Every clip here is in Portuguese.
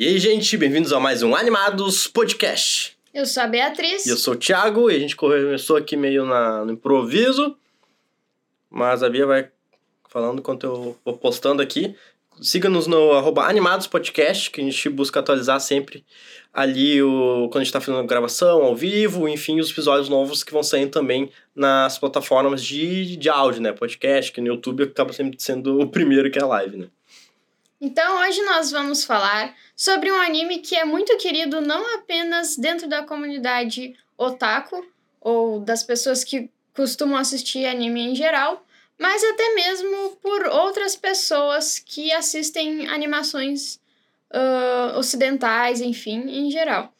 E aí, gente, bem-vindos a mais um Animados Podcast. Eu sou a Beatriz. E eu sou o Thiago, e a gente começou aqui meio na, no improviso, mas a Bia vai falando enquanto eu vou postando aqui. Siga-nos no arroba Animados Podcast, que a gente busca atualizar sempre ali o, quando a gente está fazendo gravação ao vivo, enfim, os episódios novos que vão saindo também nas plataformas de, de áudio, né? Podcast, que no YouTube acaba sempre sendo o primeiro que é a live, né? Então, hoje nós vamos falar sobre um anime que é muito querido não apenas dentro da comunidade otaku ou das pessoas que costumam assistir anime em geral, mas até mesmo por outras pessoas que assistem animações uh, ocidentais, enfim, em geral.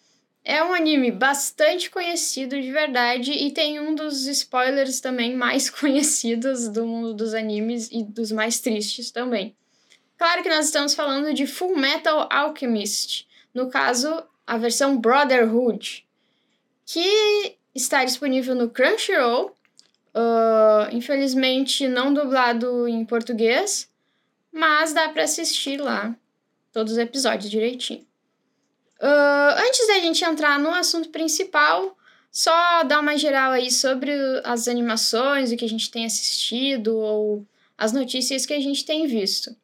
É um anime bastante conhecido de verdade e tem um dos spoilers também mais conhecidos do mundo dos animes e dos mais tristes também. Claro que nós estamos falando de Full Metal Alchemist, no caso, a versão Brotherhood, que está disponível no Crunchyroll, uh, infelizmente não dublado em português, mas dá para assistir lá todos os episódios direitinho. Uh, antes da gente entrar no assunto principal, só dar uma geral aí sobre as animações, o que a gente tem assistido ou as notícias que a gente tem visto.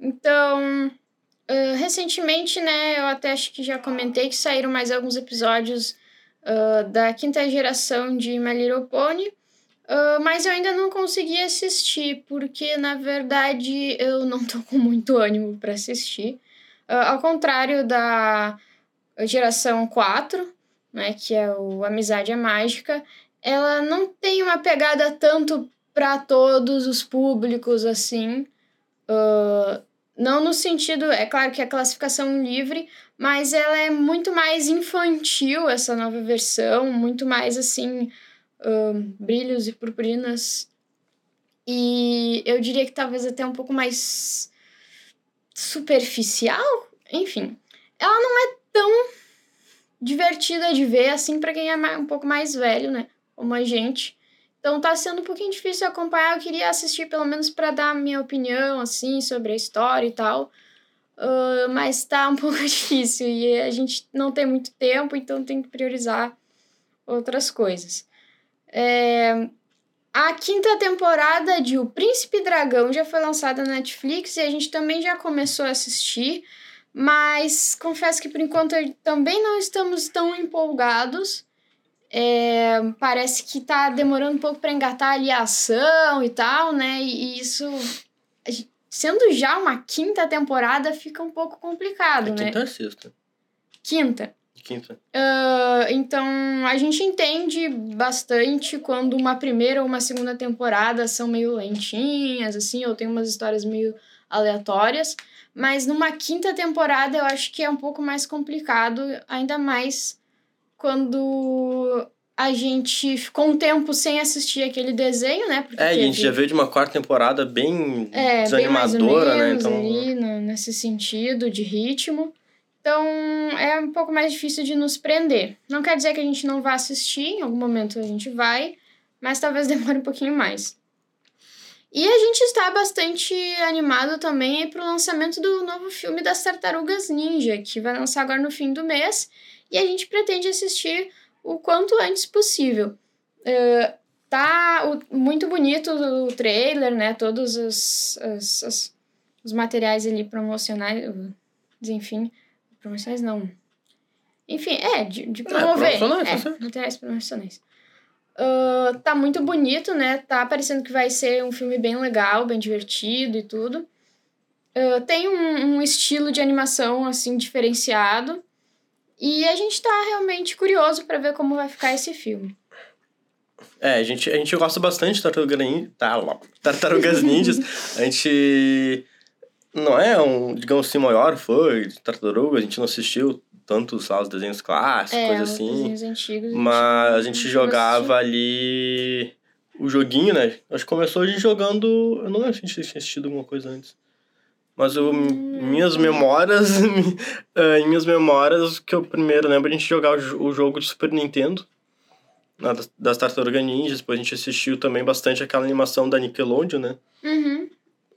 Então, uh, recentemente, né, eu até acho que já comentei que saíram mais alguns episódios uh, da quinta geração de My Little Pony, uh, mas eu ainda não consegui assistir, porque na verdade eu não tô com muito ânimo para assistir. ao contrário da geração 4, né, que é o Amizade é Mágica, ela não tem uma pegada tanto para todos os públicos assim. Uh, não no sentido, é claro que é classificação livre, mas ela é muito mais infantil, essa nova versão, muito mais assim, brilhos e purpurinas. E eu diria que talvez até um pouco mais superficial, enfim. Ela não é tão divertida de ver assim para quem é um pouco mais velho, né? Como a gente. Então tá sendo um pouquinho difícil acompanhar. Eu queria assistir pelo menos para dar minha opinião, assim, sobre a história e tal. Uh, mas tá um pouco difícil e a gente não tem muito tempo, então tem que priorizar outras coisas. É... A quinta temporada de O Príncipe Dragão já foi lançada na Netflix e a gente também já começou a assistir, mas confesso que por enquanto também não estamos tão empolgados. É, parece que tá demorando um pouco para engatar ali a ação e tal, né? E, isso, sendo já uma quinta temporada, fica um pouco complicado, é né? Quinta ou sexta? Quinta. Quinta. Uh, então, a gente entende bastante quando uma primeira ou uma segunda temporada são meio lentinhas, assim, ou tem umas histórias meio aleatórias. Mas numa quinta temporada eu acho que é um pouco mais complicado, ainda mais quando a gente ficou um tempo sem assistir aquele desenho, né? Porque é, teve... a gente já veio de uma quarta temporada bem é, desanimadora, bem né? Então... ali, no, nesse sentido de ritmo. Então é um pouco mais difícil de nos prender. Não quer dizer que a gente não vá assistir, em algum momento a gente vai, mas talvez demore um pouquinho mais. E a gente está bastante animado também para o lançamento do novo filme das Tartarugas Ninja, que vai lançar agora no fim do mês e a gente pretende assistir o quanto antes possível. Uh, tá o, muito bonito o trailer, né? Todos os, os, os, os materiais ali promocionais, enfim, promocionais não. Enfim, é, de, de promover. É, promocionais, é, materiais promocionais. Uh, tá muito bonito, né? Tá parecendo que vai ser um filme bem legal, bem divertido e tudo. Uh, tem um, um estilo de animação, assim, diferenciado. E a gente tá realmente curioso para ver como vai ficar esse filme. É, a gente, a gente gosta bastante de Tartaruga Ninja, tá, Tartarugas Ninjas. a gente não é um, digamos assim, maior fã de Tartaruga, a gente não assistiu tantos lá, os desenhos clássicos, é, assim. Desenhos antigos, mas a gente jogava ali o joguinho, né? Acho que começou a gente jogando. Eu não lembro se a gente tinha assistido alguma coisa antes. Mas eu, minhas memórias, eh, em minhas memórias, que eu primeiro lembro a gente jogar o jogo de Super Nintendo, das, das Tartarugas Ninjas, depois a gente assistiu também bastante aquela animação da Nickelodeon, né? Uhum.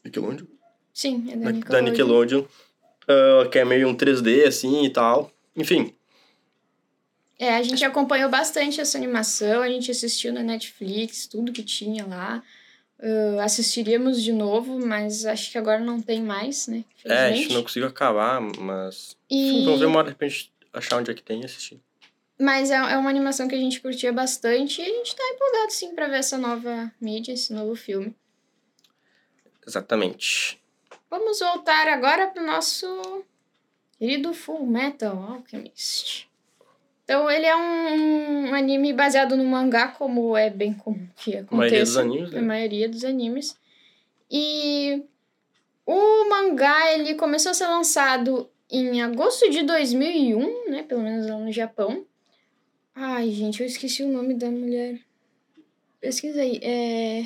Nickelodeon? Sim, é da Nickelodeon. Da Nickelodeon. uh, que é meio um 3D assim e tal. Enfim. É, a gente acompanhou bastante essa animação, a gente assistiu na Netflix, tudo que tinha lá. Uh, assistiríamos de novo, mas acho que agora não tem mais, né? É, a gente não conseguiu acabar, mas. E... Vamos ver uma hora de repente achar onde é que tem e assistir. Mas é, é uma animação que a gente curtia bastante e a gente tá empolgado sim pra ver essa nova mídia, esse novo filme. Exatamente. Vamos voltar agora pro nosso querido Full Metal Alchemist. Então, ele é um, um, anime baseado no mangá, como é bem comum que aconteça. A maioria dos animes, né? A maioria dos animes. E o mangá, ele começou a ser lançado em agosto de 2001, né? Pelo menos lá no Japão. Ai, gente, eu esqueci o nome da mulher. Pesquisa aí. É...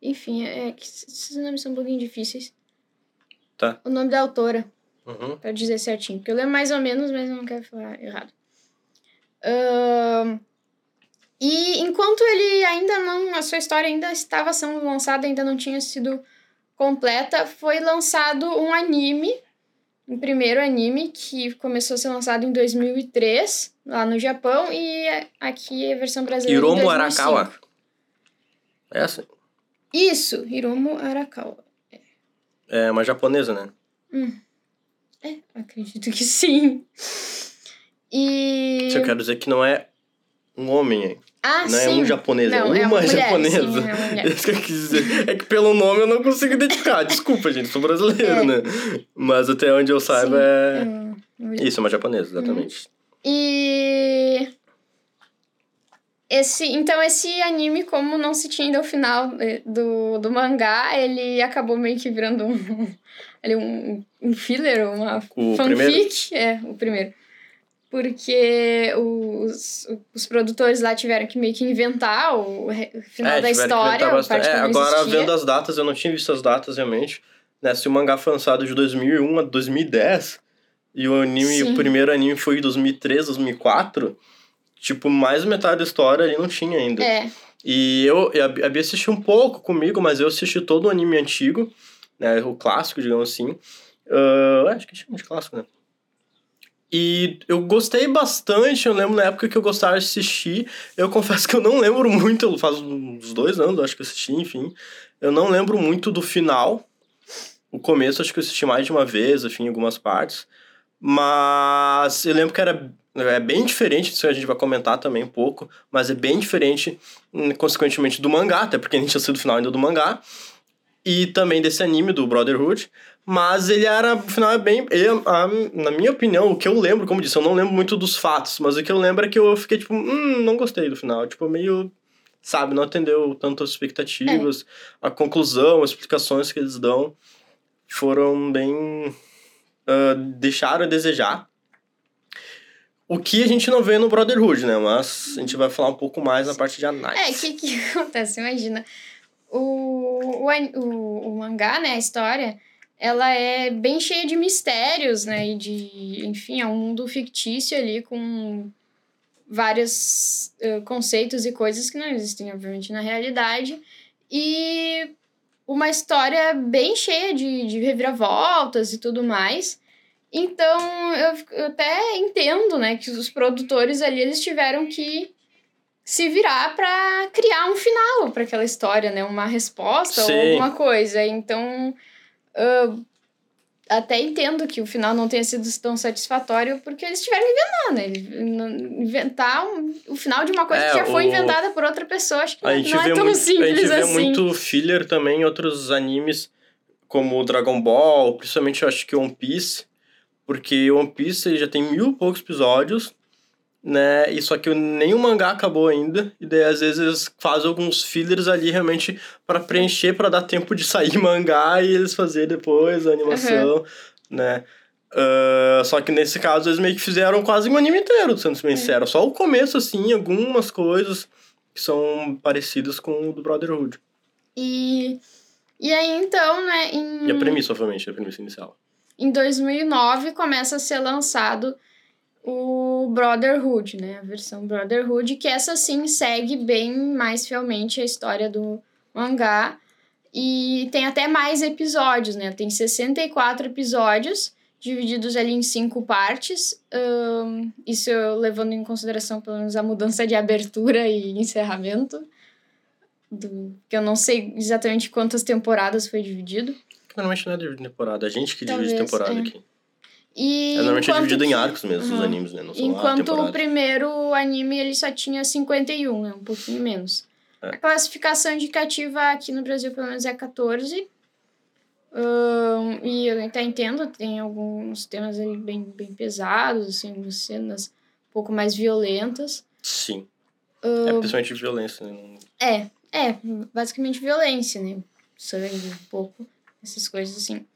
Enfim, é que esses nomes são um pouquinho difíceis. Tá. O nome da autora. Uhum. Pra dizer certinho. Porque eu lembro mais ou menos, mas eu não quero falar errado. Uh, e enquanto ele ainda não. A sua história ainda estava sendo lançada, ainda não tinha sido completa, foi lançado um anime. Um primeiro anime que começou a ser lançado em 2003, lá no Japão, e aqui a versão brasileira. Hiromu Arakawa. É essa? Isso, Hiromu Arakawa. É uma japonesa, né? Hum. É, acredito que sim. E. Isso eu quero dizer que não é um homem, hein? Ah, não sim. é um japonês, não, é uma, é uma japonesa. Sim, é, uma Isso que eu quis dizer. É que pelo nome eu não consigo identificar. Desculpa, gente, sou brasileiro, é. né? Mas até onde eu saiba sim, é. Isso, é uma japonesa, exatamente. Uhum. E. Esse, então, esse anime, como não se tinha ainda o final eh, do, do mangá, ele acabou meio que virando um, um, um filler, uma o fanfic. Primeiro? É, o primeiro porque os, os produtores lá tiveram que meio que inventar o final é, da história. é, agora, vendo as datas, eu não tinha visto as datas realmente. Né? Se o mangá foi lançado de 2001 a 2010, e o anime, Sim. o primeiro anime foi de 2003, 2004, tipo, mais metade da história ali não tinha ainda. É. E eu, a Bia assistiu um pouco comigo, mas eu assisti todo o anime antigo, né? O clássico, digamos assim. Uh, acho que chama de clássico, né? E eu gostei bastante, eu lembro na época que eu gostava de assistir. Eu confesso que eu não lembro muito, faz uns dois anos, acho que eu assisti, enfim. Eu não lembro muito do final. O começo acho que eu assisti mais de uma vez, enfim, algumas partes. Mas eu lembro que era é bem diferente, isso a gente vai comentar também um pouco, mas é bem diferente, hum, consequentemente, do mangá, até porque a gente tinha sido final ainda do mangá. E também desse anime do Brotherhood. Mas ele era, no final, é bem. Eu, a, na minha opinião, o que eu lembro, como disse, eu não lembro muito dos fatos, mas o que eu lembro é que eu fiquei tipo, hum, não gostei do final. Tipo, meio. Sabe, não atendeu tanto as expectativas. É. A conclusão, as explicações que eles dão foram bem. Uh, deixaram a desejar. O que a gente não vê no Brotherhood, né? Mas a gente vai falar um pouco mais na parte de análise. É, o que, que acontece? Imagina. O, o, o, o mangá, né? A história ela é bem cheia de mistérios, né? E de, enfim, é um mundo fictício ali com vários uh, conceitos e coisas que não existem, obviamente, na realidade. E uma história bem cheia de, de reviravoltas e tudo mais. Então, eu, eu até entendo, né, que os produtores ali, eles tiveram que se virar para criar um final para aquela história, né? Uma resposta Sim. ou alguma coisa. Então, Uh, até entendo que o final não tenha sido tão satisfatório, porque eles tiveram que inventar, né? Inventar um, o final de uma coisa é, que já foi o... inventada por outra pessoa, acho que a não é tão muito, simples assim. A gente vê assim. muito filler também em outros animes, como Dragon Ball, principalmente eu acho que One Piece, porque One Piece já tem mil e poucos episódios, né? E só que nem o mangá acabou ainda, e daí às vezes faz alguns fillers ali realmente para preencher, para dar tempo de sair mangá e eles fazer depois a animação, uhum. né? Uh, só que nesse caso eles meio que fizeram quase um anime inteiro, sendo sincero. Só o começo, assim, algumas coisas que são parecidas com o do Brotherhood. E, e aí então, né? Em... E a premissa, obviamente, a premissa inicial. Em 2009 começa a ser lançado o Brotherhood, né? A versão Brotherhood, que essa sim segue bem mais fielmente a história do mangá. E tem até mais episódios, né? Tem 64 episódios divididos ali em cinco partes. Um, isso eu levando em consideração, pelo menos, a mudança de abertura e encerramento. Do, que eu não sei exatamente quantas temporadas foi dividido. Normalmente não é dividido em temporada, a gente que Talvez, divide temporada é. aqui. E É, normalmente é dividido em arcos mesmo, os Aham. animes, né? Não são Enquanto o primeiro anime ele só tinha 51, né? Um pouquinho menos. É. A classificação indicativa aqui no Brasil, pelo menos, é 14. Ahn, e eu até entendo, tem alguns temas ali bem, bem pesados, assim, cenas um pouco mais violentas. Sim. É principalmente violência, né? É, é, basicamente violência, né? Sangue, um pouco, essas coisas assim.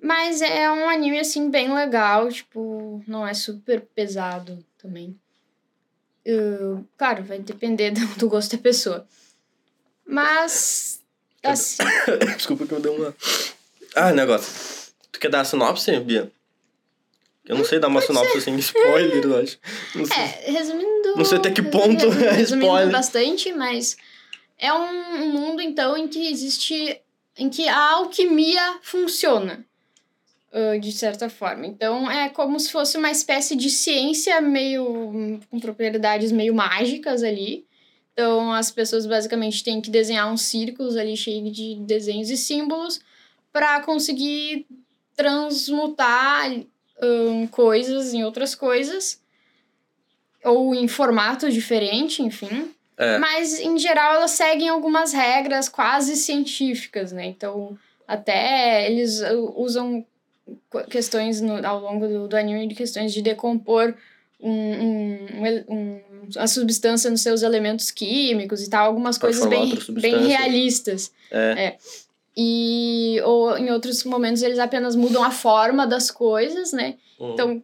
Mas é um anime, assim, bem legal, tipo, não é super pesado também. Uh, claro, vai depender do, gosto da pessoa. Mas, assim, Desculpa que eu dei uma. Ah, negócio. Tu quer dar a sinopse, Bia? Eu não sei dar uma sinopse sem spoiler, eu acho. Não sei. é, resumindo... Não sei até que ponto resumindo, é resumindo spoiler. bastante, mas é um mundo, então, em que existe... Em que a alquimia funciona. Uh, de certa forma. Então, é como se fosse uma espécie de ciência meio... com propriedades meio mágicas ali. Então, as pessoas basicamente têm que desenhar uns círculos ali cheios de desenhos e símbolos para conseguir transmutar hum, coisas em outras coisas. Ou em formato diferente, enfim. É. Mas, em geral, elas seguem algumas regras quase científicas, né? Então, até eles usam questões no, ao longo do, do anime de questões de decompor um, um, um a substância nos seus elementos químicos e tal, algumas Pra coisas bem, bem realistas. É. E ou em outros momentos eles apenas mudam a forma das coisas, né? Hum. Então,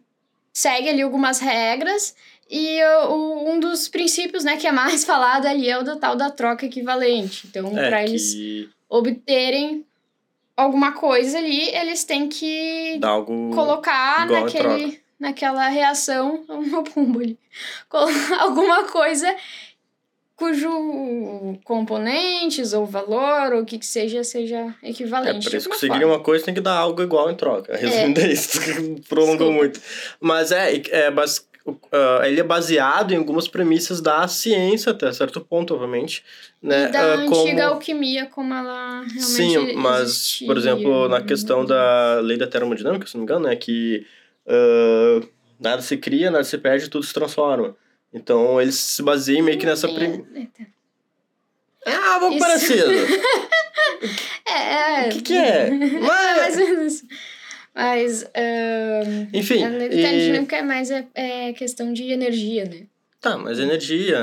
segue ali algumas regras. E o- um dos princípios, né, que é mais falado ali é o da tal da troca equivalente. Então, é para eles que obterem alguma coisa ali, eles têm que colocar naquele, naquela reação, uma pomba ali, alguma coisa cujo componentes ou valor ou o que que seja seja É, equivalente. pra de eles conseguirem forma. uma coisa, tem que dar algo igual em troca. Resumindo é. isso, prolongou muito. Mas é, é ah, ele é baseado em algumas premissas da ciência, até certo ponto, obviamente. Né? Da Ah, antiga alquimia, como ela realmente Sim, mas, existia. por exemplo, na questão da lei da termodinâmica, se não me engano, é que ah, nada se cria, nada se perde, tudo se transforma. Então, eles se baseiam meio que nessa premissa. É, É algo Isso. parecido. é, O que, que é? É Mas, mais ou menos isso. Mas ahn, enfim. a da e- termodinâmica é mais é, é questão de energia, né? Tá, mas energia.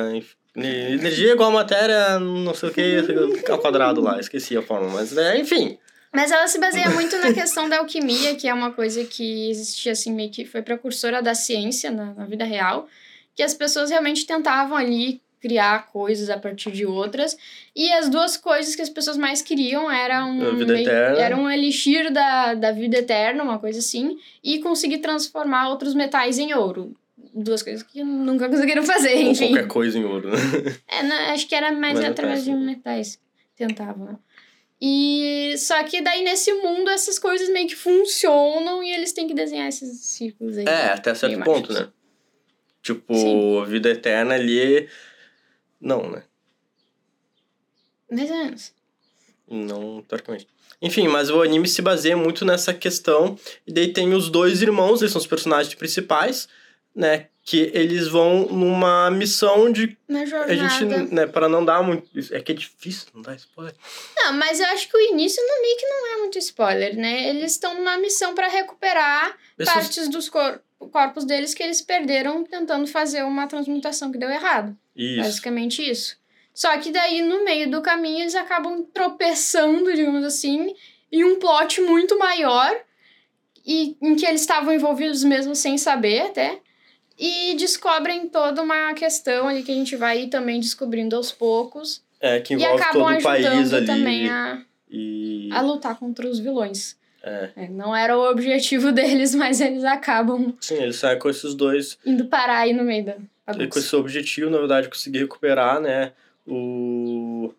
Energia é igual a matéria, não sei o que, ao quadrado lá, esqueci a forma. Mas, é, enfim. Mas ela se baseia muito na questão da alquimia, que é uma coisa que existia assim, meio que foi precursora da ciência na, na vida real, que as pessoas realmente tentavam ali criar coisas a partir de outras. E as duas coisas que as pessoas mais queriam eram, era um elixir da, da vida eterna, uma coisa assim, e conseguir transformar outros metais em ouro. Duas coisas que nunca conseguiram fazer, Ou enfim. qualquer coisa em ouro, né? É, né, acho que era mais Mas através de metais. Tentavam, né? E só que daí nesse mundo essas coisas meio que funcionam e eles têm que desenhar esses círculos aí. É, até certo ponto, né? Tipo, Sim. a vida eterna ali. Não, né? Mais ou menos. Não, teoricamente. Enfim, mas o anime se baseia muito nessa questão. E daí tem os dois irmãos, eles são os personagens principais, né? Que eles vão numa missão de. Na A jornada. gente, né, para não dar muito. É que é difícil, não dá spoiler. Não, mas eu acho que o início no meio que não é muito spoiler, né? Eles estão numa missão pra recuperar Pessoas- partes dos cor corpos deles que eles perderam tentando fazer uma transmutação que deu errado. Isso. Basicamente isso. Só que daí, no meio do caminho, eles acabam tropeçando, digamos assim, em um plot muito maior, e em que eles estavam envolvidos mesmo sem saber até, e descobrem toda uma questão ali que a gente vai também descobrindo aos poucos, É, que e envolve acabam todo o país ajudando ali. também a, E. a lutar contra os vilões. É. É, não era o objetivo deles, mas eles acabam Sim, ele sai com esses dois. indo parar aí no meio da E com esse objetivo, na verdade, conseguir recuperar, né? O.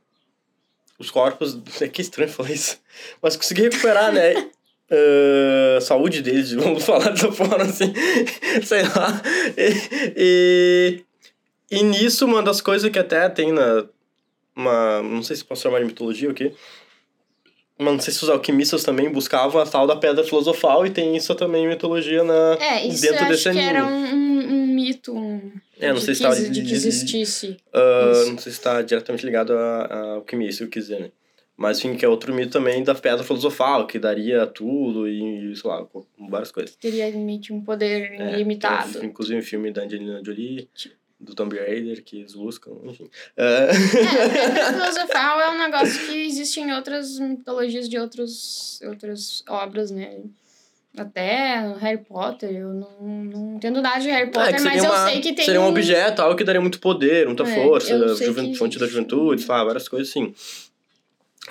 Os corpos. É que estranho falar isso. Mas conseguir recuperar, né? uh, saúde deles, vamos falar dessa forma assim, sei lá. E, e, e, nisso, uma das coisas que até tem na. Uma, não sei se posso chamar de mitologia o quê? Mas não sei se os alquimistas também buscavam a tal da pedra filosofal e tem isso também em mitologia na, é, isso dentro desse anime. era um, um, um mito, um, é, não sei se tá, de, que existisse. Uh, não sei se está diretamente ligado a, a alquimia, o que quiser, né? Mas, enfim, que é outro mito também da pedra filosofal, que daria tudo e, sei lá, várias coisas. Teria limite, um poder é, ilimitado. Tem, inclusive o filme da Angelina Jolie, do Tomb Raider, que eles buscam, enfim. É, a pedra filosofal é um negócio que existe em outras mitologias de outros, outras obras, né? Até Harry Potter, eu não, não entendo nada de Harry é, Potter, é, mas uma, eu sei que tem. Seria um objeto, algo que daria muito poder, muita é, força, juventude, fonte da juventude? Várias coisas assim.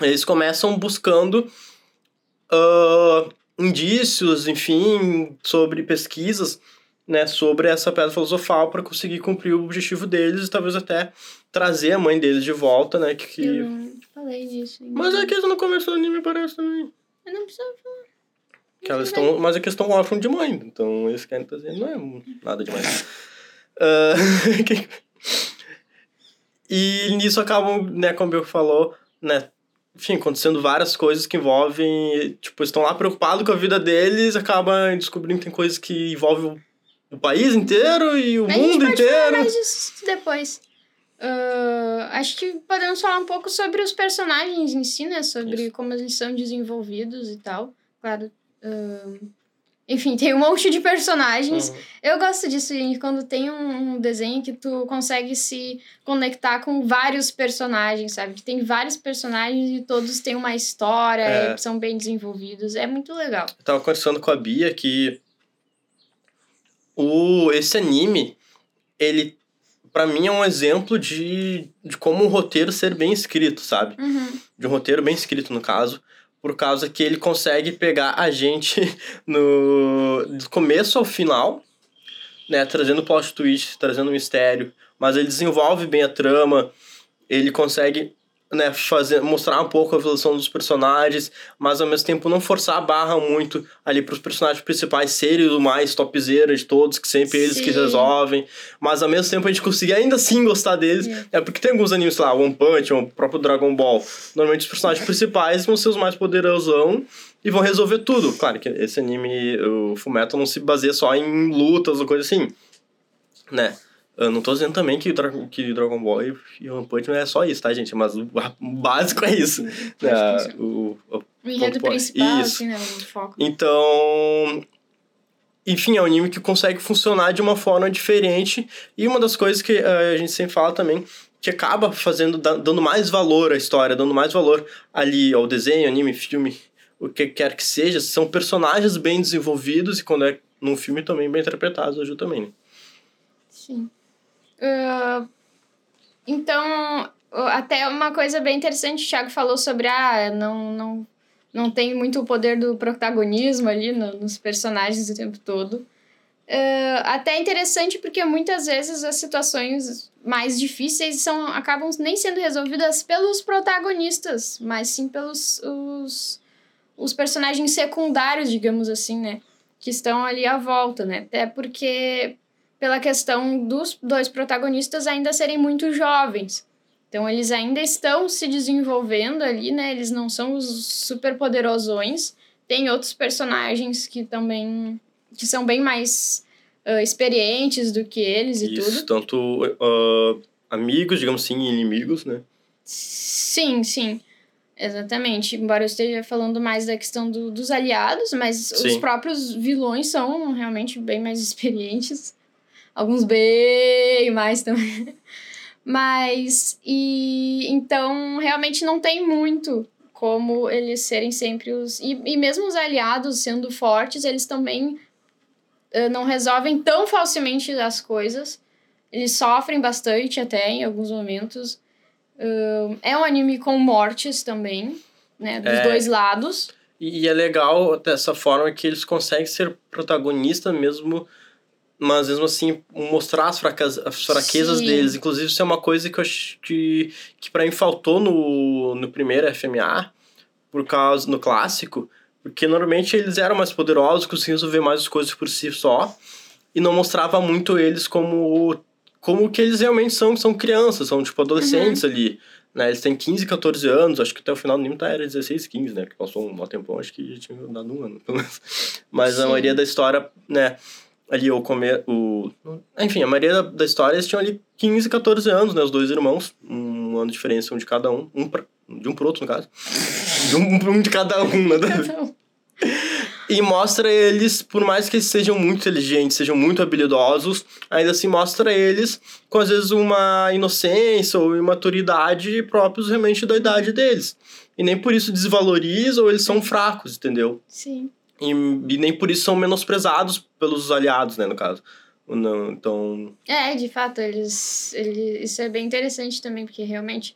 Eles começam buscando uh, indícios, enfim, sobre pesquisas, né, sobre essa pedra filosofal para conseguir cumprir o objetivo deles e talvez até trazer a mãe deles de volta, né? Que... Eu não falei disso. Ainda. Mas é que no começo do anime parece também. Eu não precisava falar. Que elas estão, mas é que estão órfãos de mãe, então eles querem trazer, não é nada demais. uh, e nisso acabam, né, como eu falou, né, enfim, acontecendo várias coisas que envolvem, tipo, estão lá preocupados com a vida deles, acabam descobrindo que tem coisas que envolvem o, país inteiro e o a mundo gente pode inteiro. Falar mais disso depois. Uh, acho que podemos falar um pouco sobre os personagens em si, né? Sobre Isso. como eles são desenvolvidos e tal. Claro, enfim, tem um monte de personagens. Uhum. Eu gosto disso, gente, quando tem um, um, desenho que tu consegue se conectar com vários personagens, sabe? Que tem vários personagens e todos têm uma história, é. são bem desenvolvidos. É muito legal. Eu tava conversando com a Bia que o, esse anime, ele para mim é um exemplo de, de como um roteiro ser bem escrito, sabe? Uhum. De um roteiro bem escrito, no caso por causa que ele consegue pegar a gente no do começo ao final, né, trazendo plot twist, trazendo mistério, mas ele desenvolve bem a trama, ele consegue né, fazer, mostrar um pouco a evolução dos personagens, mas ao mesmo tempo não forçar a barra muito ali para os personagens principais serem o mais topzera de todos, que sempre eles Sim. que resolvem, mas ao mesmo tempo a gente conseguir ainda assim gostar deles, é, é porque tem alguns animes, lá, One Punch, o próprio Dragon Ball, normalmente os personagens principais vão ser os mais poderosão e vão resolver tudo. Claro que esse anime, o Fullmetal não se baseia só em lutas ou coisa assim, né? Eu não tô dizendo também que, Dra que Dragon Ball e One Punch não é só isso, tá, gente? Mas o, básico é isso. É, o, o, o enredo principal, isso. assim, né? O foco. Então, enfim, é um anime que consegue funcionar de uma forma diferente. E uma das coisas que uh, a gente sempre fala também, que acaba fazendo, dando mais valor à história, dando mais valor ali ao desenho, anime, filme, o que quer que seja, são personagens bem desenvolvidos e quando é num filme também bem interpretados, ajuda também. Né? Sim. Uh, então, até uma coisa bem interessante, o Thiago falou sobre, ah, não, não, não tem muito o poder do protagonismo ali no, nos personagens o tempo todo. Uh, até interessante porque muitas vezes as situações mais difíceis são, acabam nem sendo resolvidas pelos protagonistas, mas sim pelos os, os personagens secundários, digamos assim, né? Que estão ali à volta, né? Até porque pela questão dos dois protagonistas ainda serem muito jovens. Então eles ainda estão se desenvolvendo ali, né? Eles não são os super poderosões. Tem outros personagens que também que são bem mais uh, experientes do que eles e Isso, tudo. tanto uh, amigos, digamos assim, e inimigos, né? Sim, sim. Exatamente. Embora eu esteja falando mais da questão do, dos aliados, mas sim. os próprios vilões são realmente bem mais experientes alguns bem mais também. Mas, e então, realmente não tem muito como eles serem sempre os. E, e mesmo os aliados sendo fortes, eles também uh, não resolvem tão facilmente as coisas. Eles sofrem bastante até em alguns momentos. Uh, é um anime com mortes também, né? Dos é... dois lados. E é legal dessa forma que eles conseguem ser protagonistas mesmo mas mesmo assim mostrar as, fracas, as fraquezas Sim. deles. Inclusive, isso é uma coisa que eu acho que, que para mim faltou no, no primeiro FMA, por causa no clássico, Porque normalmente eles eram mais poderosos, conseguiam resolver mais as coisas por si só. E não mostrava muito eles como como que eles realmente são, são crianças, são tipo adolescentes uhum. ali. Né? Eles têm 15, 14 anos, acho que até o final do anime tá, era 16, 15, né? Que passou um bom tempão, acho que já tinha dado um ano, pelo menos. Mas Sim. a maioria da história, né? Ali o comer. O... Enfim, a maioria da história eles tinham ali 15, 14 anos, né? Os dois irmãos. Um ano de diferença um de cada um. um pra... De um pro outro, no caso. De um, um de cada um, né? E mostra eles, por mais que eles sejam muito inteligentes, sejam muito habilidosos, ainda assim mostra eles com às vezes uma inocência ou imaturidade próprios realmente da idade deles. E nem por isso desvaloriza ou eles são fracos, entendeu? Sim. E, e nem por isso são menosprezados pelos aliados, né, no caso. Não, então... É, de fato, eles, eles... Isso é bem interessante também, porque realmente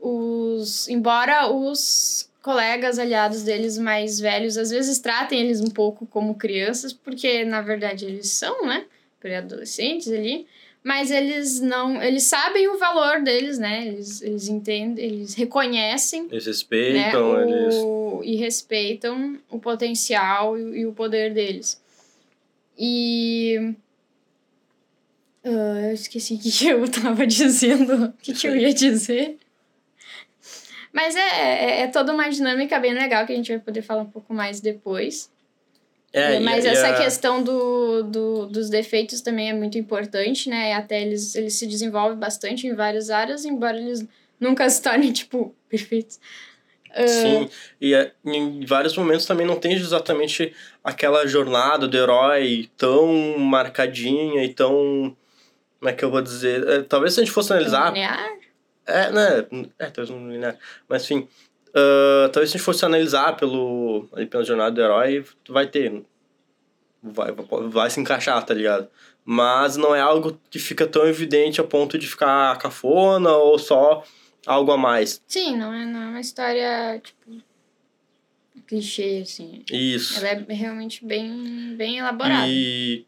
os... Embora os colegas aliados deles mais velhos às vezes tratem eles um pouco como crianças, porque na verdade eles são, né, pré-adolescentes ali, mas eles não, eles sabem o valor deles, né? Eles, eles entendem, eles reconhecem, eles respeitam, né, eles e respeitam o potencial e, e o poder deles. E uh, eu esqueci o que eu tava dizendo, o que, que eu ia dizer. Mas é, é, é, toda uma dinâmica bem legal que a gente vai poder falar um pouco mais depois. É, Mas e, essa e a... questão do, do, dos defeitos também é muito importante, né? Até eles, eles se desenvolvem bastante em várias áreas, embora eles nunca se tornem, tipo, perfeitos. Uh... Sim, e é, em vários momentos também não tem exatamente aquela jornada do herói tão marcadinha e tão. Como é que eu vou dizer? É, talvez se a gente fosse analisar. Linear? É, né? É, talvez não linear. Mas enfim. Uh, talvez se a gente fosse analisar pelo, ali, pela jornada do herói, vai ter. Vai, vai se encaixar, tá ligado? Mas não é algo que fica tão evidente a ponto de ficar cafona ou só algo a mais. Sim, não é, não é uma história, tipo, clichê, assim. Isso. Ela é realmente bem, bem elaborada. E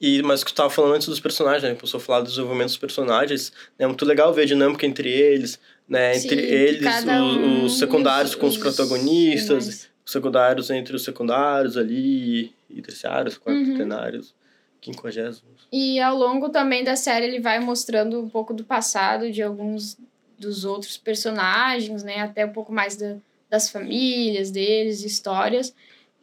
e, mas que tu tava falando antes dos personagens, né? Começou a falar do desenvolvimento dos personagens. É muito legal ver a dinâmica entre eles, né? Sim, entre eles, um os, os, secundários com os, os protagonistas, demais. os secundários entre os secundários ali, e terciários, quartenários, uhum. quinquagésimos. E ao longo também da série ele vai mostrando um pouco do passado de alguns dos outros personagens, né? Até um pouco mais da, das famílias deles, histórias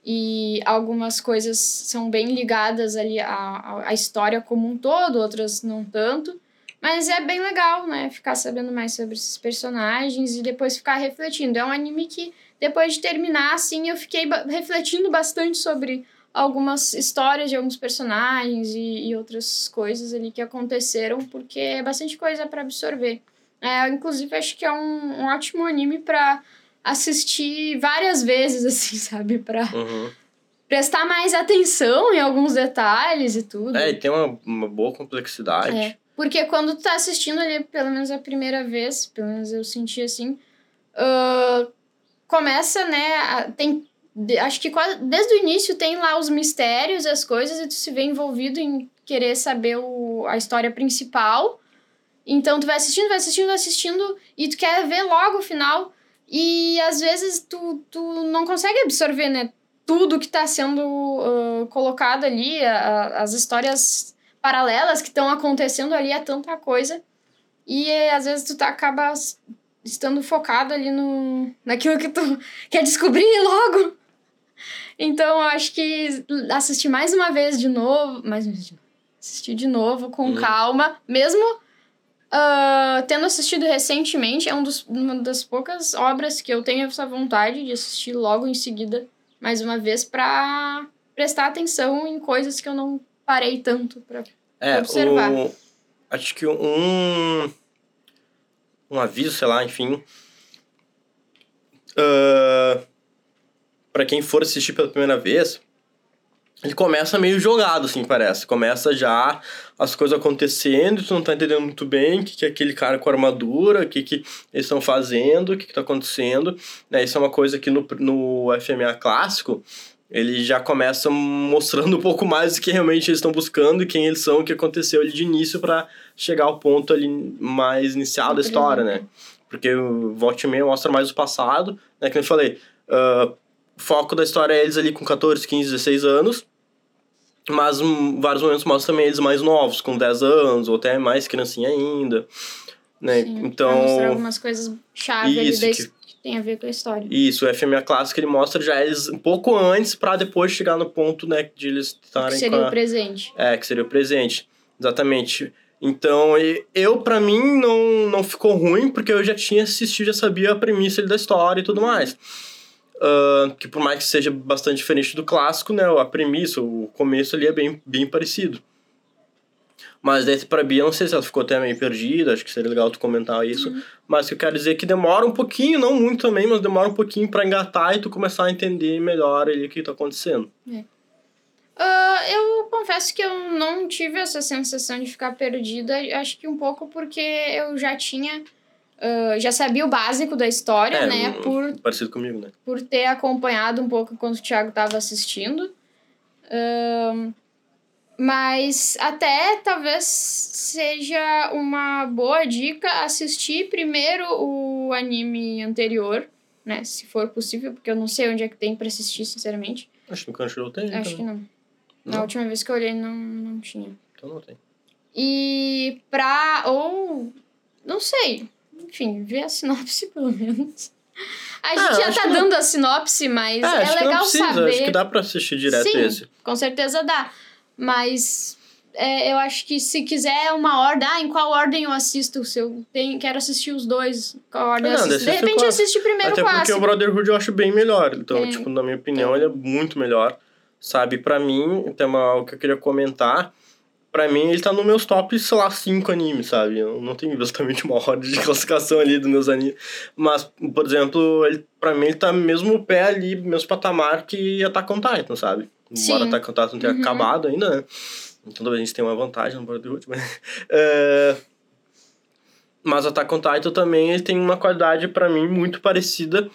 e algumas coisas são bem ligadas ali à, à história como um todo, outras não tanto. Mas é bem legal, né? Ficar sabendo mais sobre esses personagens e depois ficar refletindo. É um anime que, depois de terminar, assim, eu fiquei refletindo bastante sobre algumas histórias de alguns personagens e, e outras coisas ali que aconteceram, porque é bastante coisa para absorver. É, inclusive, acho que é um, um ótimo anime para assistir várias vezes, assim, sabe? Pra uhum. prestar mais atenção em alguns detalhes e tudo. É, e tem uma, uma boa complexidade. É. Porque quando tu tá assistindo ali, pelo menos a primeira vez, pelo menos eu senti assim, uh, começa, né, tem... Acho que quase, desde o início tem lá os mistérios, as coisas, e tu se vê envolvido em querer saber o, a história principal. Então tu vai assistindo, vai assistindo, vai assistindo, e tu quer ver logo o final. E às vezes tu, tu não consegue absorver, né? Tudo que está sendo uh, colocado ali, a, as histórias paralelas que estão acontecendo ali, é tanta coisa. E às vezes tu tá, acaba estando focado ali no, naquilo que tu quer descobrir logo. Então, eu acho que assistir mais uma vez de novo, mais uma vez de novo, assistir de novo com uhum. calma, mesmo Uh, tendo assistido recentemente, é um dos, uma das poucas obras que eu tenho essa vontade de assistir logo em seguida, mais uma vez, para prestar atenção em coisas que eu não parei tanto para é, observar. O, acho que um, um aviso, sei lá, enfim. Uh, ah, para quem for assistir pela primeira vez, ele começa meio jogado, assim, parece. Começa já as coisas acontecendo, tu não tá entendendo muito bem o que, que é aquele cara com armadura, o que, que eles estão fazendo, o que, que tá acontecendo. Né? Isso é uma coisa que no, no FMA clássico, ele já começa mostrando um pouco mais do que realmente eles estão buscando e quem eles são, o que aconteceu ali de início para chegar ao ponto ali mais inicial da história, né? Porque o Volte Meia mostra mais o passado, né? Que eu falei, uh, foco da história é eles ali com 14, 15, 16 anos. Mas em vários momentos mostra também eles mais novos, com 10 anos, ou até mais criancinha ainda. Né? Sim, então. Mostrar algumas coisas chave ali Isso, da que- que tem a ver com a história. Isso, o FMA clássico ele mostra já eles um pouco antes pra depois chegar no ponto, né, de eles Que estarem seria com a... o presente. É, que seria o presente. Exatamente. Então, eu, pra mim, não, não ficou ruim, porque eu já tinha assistido, já sabia a premissa ali da história e tudo mais. Ah, que por mais que seja bastante diferente do clássico, né, a premissa, o começo ali é bem, bem parecido. Mas daí pra Bia, não sei se ela ficou até meio perdida, acho que seria legal tu comentar isso. Mas o que eu quero dizer é que demora um pouquinho, não muito também, mas demora um pouquinho pra engatar e tu começar a entender melhor ali o que tá acontecendo. Ah, eu confesso que eu não tive essa sensação de ficar perdida. Acho que um pouco porque eu já tinha. Ah, já sabia o básico da história, É, né? um- Por, Parecido comigo, né? por ter acompanhado um pouco quando o Thiago estava assistindo. Ahn, mas até talvez seja uma boa dica assistir primeiro o anime anterior, né? Se for possível, porque eu não sei onde é que tem pra assistir, sinceramente. Acho que no Crunchyroll tem. Acho então. que não. Na Não? última vez que eu olhei, não, não tinha. Então não tem. E pra. Ou. Não sei. Enfim, ver a sinopse pelo menos. A gente Ah, já acho tá não- dando a sinopse, mas É, é acho que não legal precisa, saber. acho que dá pra assistir direto Sim. esse. Com certeza dá. Mas é, eu acho que se quiser uma ordem, ah, em qual ordem eu assisto? Se eu tenho, quero assistir os dois, qual ordem eu Não, assisto? De repente clássico. assiste primeiro Até o porque clássico. o Brotherhood eu acho bem melhor. Então, É. tipo, na minha opinião, ele é muito melhor. Sabe, pra mim, tem uma, o que eu queria comentar. Pra mim, ele tá nos meus top, sei lá, cinco animes, sabe? Eu não tenho exatamente uma ordem de classificação ali dos meus animes. Mas, por exemplo, ele, pra mim, ele tá mesmo pé ali, mesmo patamar que Attack on Titan, sabe? Embora Sim. Attack on Titan não tenha Uhum. acabado ainda, né? Então talvez a gente tenha uma vantagem no Brotherhood, mas... é, Mas Attack on Titan também ele tem uma qualidade pra mim muito parecida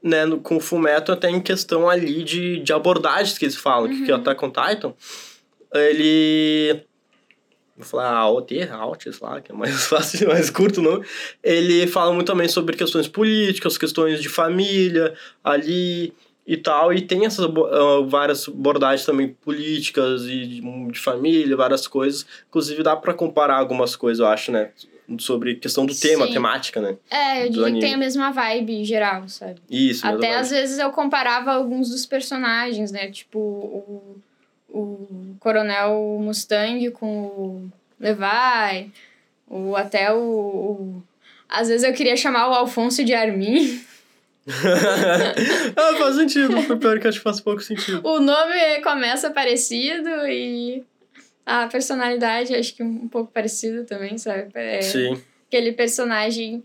né, no, com o Fullmetal até em questão ali de, de abordagens que eles falam, que, que o Attack on Titan, ele... Vou falar AOT, AOT, sei lá, que é mais fácil, mais curto o nome. Ele fala muito também sobre questões políticas, questões de família ali e tal, e tem essas ah, várias abordagens também políticas e de, de família, várias coisas. Inclusive dá pra comparar algumas coisas, eu acho, né, sobre questão do tema, Sim. temática, né. É, eu diria que anime. tem a mesma vibe geral, sabe? Isso, Até às vezes eu comparava alguns dos personagens, né? Tipo o, o Coronel Mustang com o Levi, ou até o, o- Às vezes eu queria chamar o Alfonso de Armin. ah, faz sentido. Foi pior que acho que faz pouco sentido. O nome começa parecido e a personalidade acho que um pouco parecida também, sabe? É Sim. aquele personagem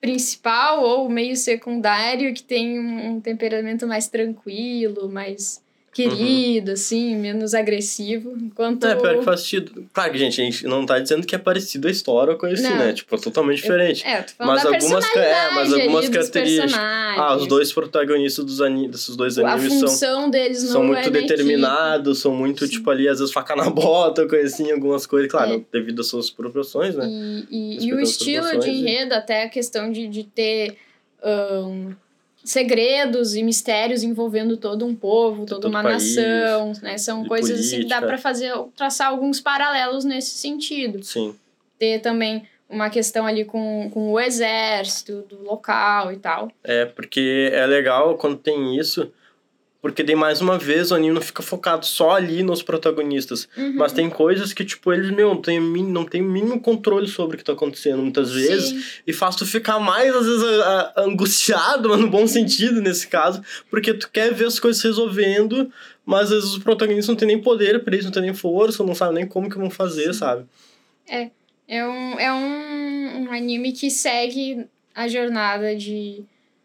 principal ou meio secundário que tem um temperamento mais tranquilo, mais querido, assim, menos agressivo. Enquanto. É, pior que faz sentido. Claro que, gente, a gente não tá dizendo que é parecido a história ou coisa assim, né? Tipo, é totalmente diferente. É, eu tô falando Mas algumas é, mas algumas características. Ah, os dois protagonistas dos ani desses dois A animes são, função deles não são é muito da determinados, são muito, Sim. tipo, ali, às vezes faca na bota, coisa assim, algumas coisas, claro, É. devido às suas proporções, né? E, e, e o estilo de proporções e- enredo, até a questão de, de ter ahn, segredos e mistérios envolvendo todo um povo, toda todo uma país, nação, né? São coisas assim que dá política. para fazer, traçar alguns paralelos nesse sentido. Sim. Ter também uma questão ali com, com o exército do local e tal. É, porque é legal quando tem isso, porque daí mais uma vez o anime não fica focado só ali nos protagonistas. Uhum. Mas tem coisas que, tipo, eles, meu, não tem, não tem o mínimo controle sobre o que tá acontecendo muitas vezes. Sim. E faz tu ficar mais, às vezes, a- a- angustiado, mas no bom sentido nesse caso. Porque tu quer ver as coisas resolvendo, mas às vezes os protagonistas não tem nem poder pra isso, não tem nem força, não sabe nem como que vão fazer, sabe? É um, é um, um anime que segue a jornada de,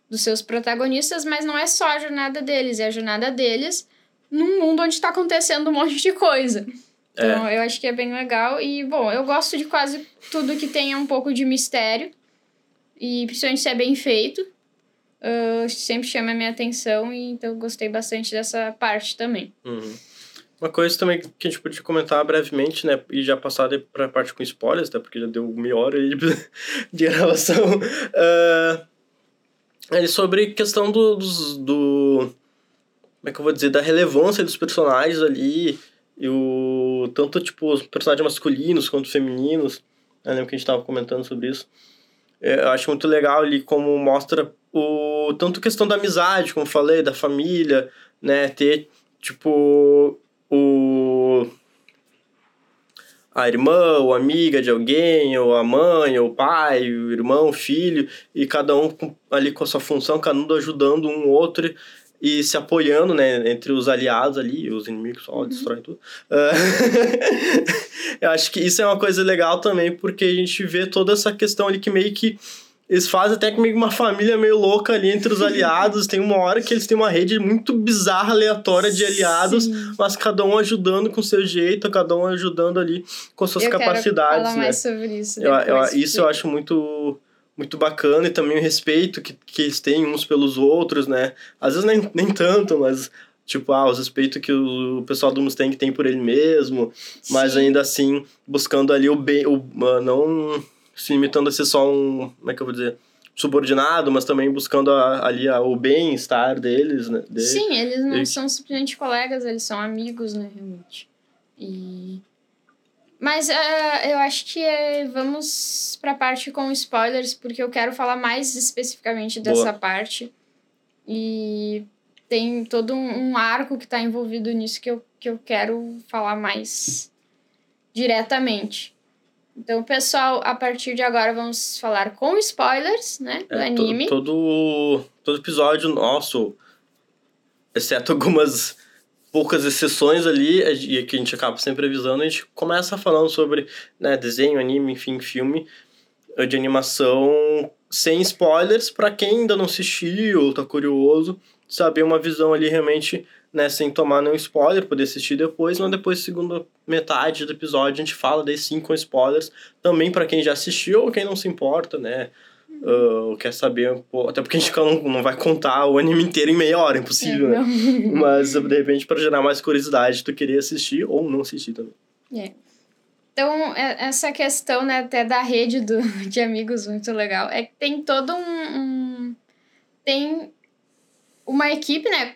dos seus protagonistas, mas não é só a jornada deles, é a jornada deles num mundo onde está acontecendo um monte de coisa. Então, eu acho que é bem legal. E, bom, eu gosto de quase tudo que tenha um pouco de mistério. E principalmente se é bem feito. Ah, sempre chama a minha atenção. E então eu gostei bastante dessa parte também. Uhum. Uma coisa também que a gente podia comentar brevemente, né? E já passar de- pra parte com spoilers, até porque já deu meia hora de, de gravação. ah, é sobre questão do, dos- do, como é que eu vou dizer, da relevância dos personagens ali, e o tanto, tipo, os personagens masculinos quanto femininos, eu lembro que a gente tava comentando sobre isso, é, eu acho muito legal ali como mostra o tanto questão da amizade, como falei, da família, né, ter, tipo, o a irmã ou amiga de alguém, ou a mãe, ou o pai, o irmão, o filho, e cada um ali com a sua função, cada um ajudando um outro e se apoiando, né, entre os aliados ali, os inimigos só uhum. destroem tudo. Uh, eu acho que isso é uma coisa legal também, porque a gente vê toda essa questão ali que meio que eles fazem até meio uma família meio louca ali entre os aliados. Tem uma hora que eles têm uma rede muito bizarra, aleatória de aliados, Sim. mas cada um ajudando com seu jeito, cada um ajudando ali com suas eu capacidades. Quero falar né? mais sobre isso. Eu, eu, isso eu acho muito muito bacana e também o respeito que, que eles têm uns pelos outros, né? Às vezes nem, nem tanto, mas tipo, ah, o respeito que o pessoal do Mustang tem por ele mesmo, Sim. mas ainda assim buscando ali o bem, o, não se limitando a ser só um, como é que eu vou dizer, subordinado, mas também buscando a, ali a, o bem-estar deles, né? Dele. Sim, eles não são simplesmente colegas, eles são amigos, né, realmente. E mas uh, eu acho que uh, vamos para a parte com spoilers, porque eu quero falar mais especificamente dessa Boa. parte. E tem todo um, um arco que está envolvido nisso que eu, que eu quero falar mais diretamente. Então, pessoal, a partir de agora vamos falar com spoilers, né, do é, anime. todo, todo episódio nosso, exceto algumas poucas exceções ali, e que a gente acaba sempre avisando, a gente começa falando sobre né, desenho, anime, enfim, filme eh, de animação sem spoilers, para quem ainda não assistiu ou tá curioso, saber uma visão ali realmente, né, sem tomar nenhum spoiler, poder assistir depois, mas depois, segunda metade do episódio, a gente fala sim com spoilers, também para quem já assistiu ou quem não se importa, né, uh, quer saber, pô, até porque a gente não, não vai contar o anime inteiro em meia hora, é impossível, é, né? Mas, de repente, para gerar mais curiosidade, tu querer assistir ou não assistir também. É. Então, é, essa questão, né, até da rede do, de amigos muito legal, é que tem todo um, um tem uma equipe, né,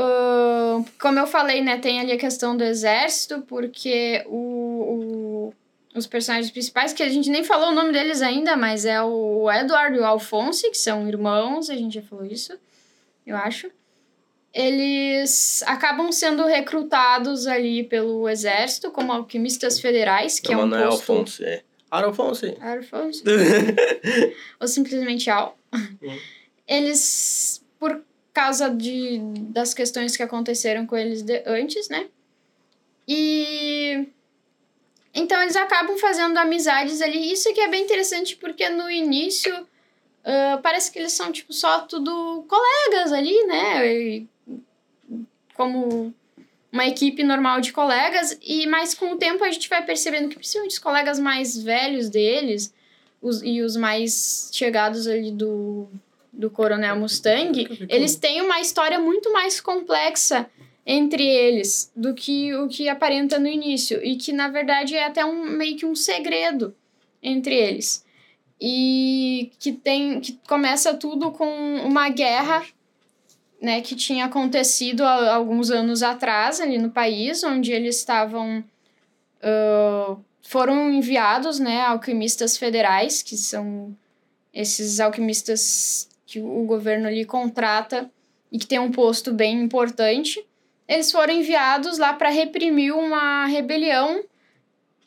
Uh, como eu falei, né, tem ali a questão do exército, porque o, o, os personagens principais, que a gente nem falou o nome deles ainda, mas é o Edward e o Alphonse, que são irmãos, a gente já falou isso, eu acho. Eles acabam sendo recrutados ali pelo exército como alquimistas federais, que não, é um não posto... é Alphonse, é Alphonse. Alphonse. Ou simplesmente Al. Hum. Eles, por causa de, das questões que aconteceram com eles de, antes, né? E então eles acabam fazendo amizades ali. Isso que é bem interessante porque no início uh, parece que eles são tipo só tudo colegas ali, né? E, como uma equipe normal de colegas. E mas com o tempo a gente vai percebendo que principalmente os colegas mais velhos deles os, e os mais chegados ali do, do Coronel Mustang, eles têm uma história muito mais complexa entre eles do que o que aparenta no início e que na verdade é até um meio que um segredo entre eles. E que tem que começa tudo com uma guerra né que tinha acontecido há alguns anos atrás ali no país onde eles estavam uh, foram enviados né alquimistas federais que são esses alquimistas que o governo ali contrata e que tem um posto bem importante eles foram enviados lá para reprimir uma rebelião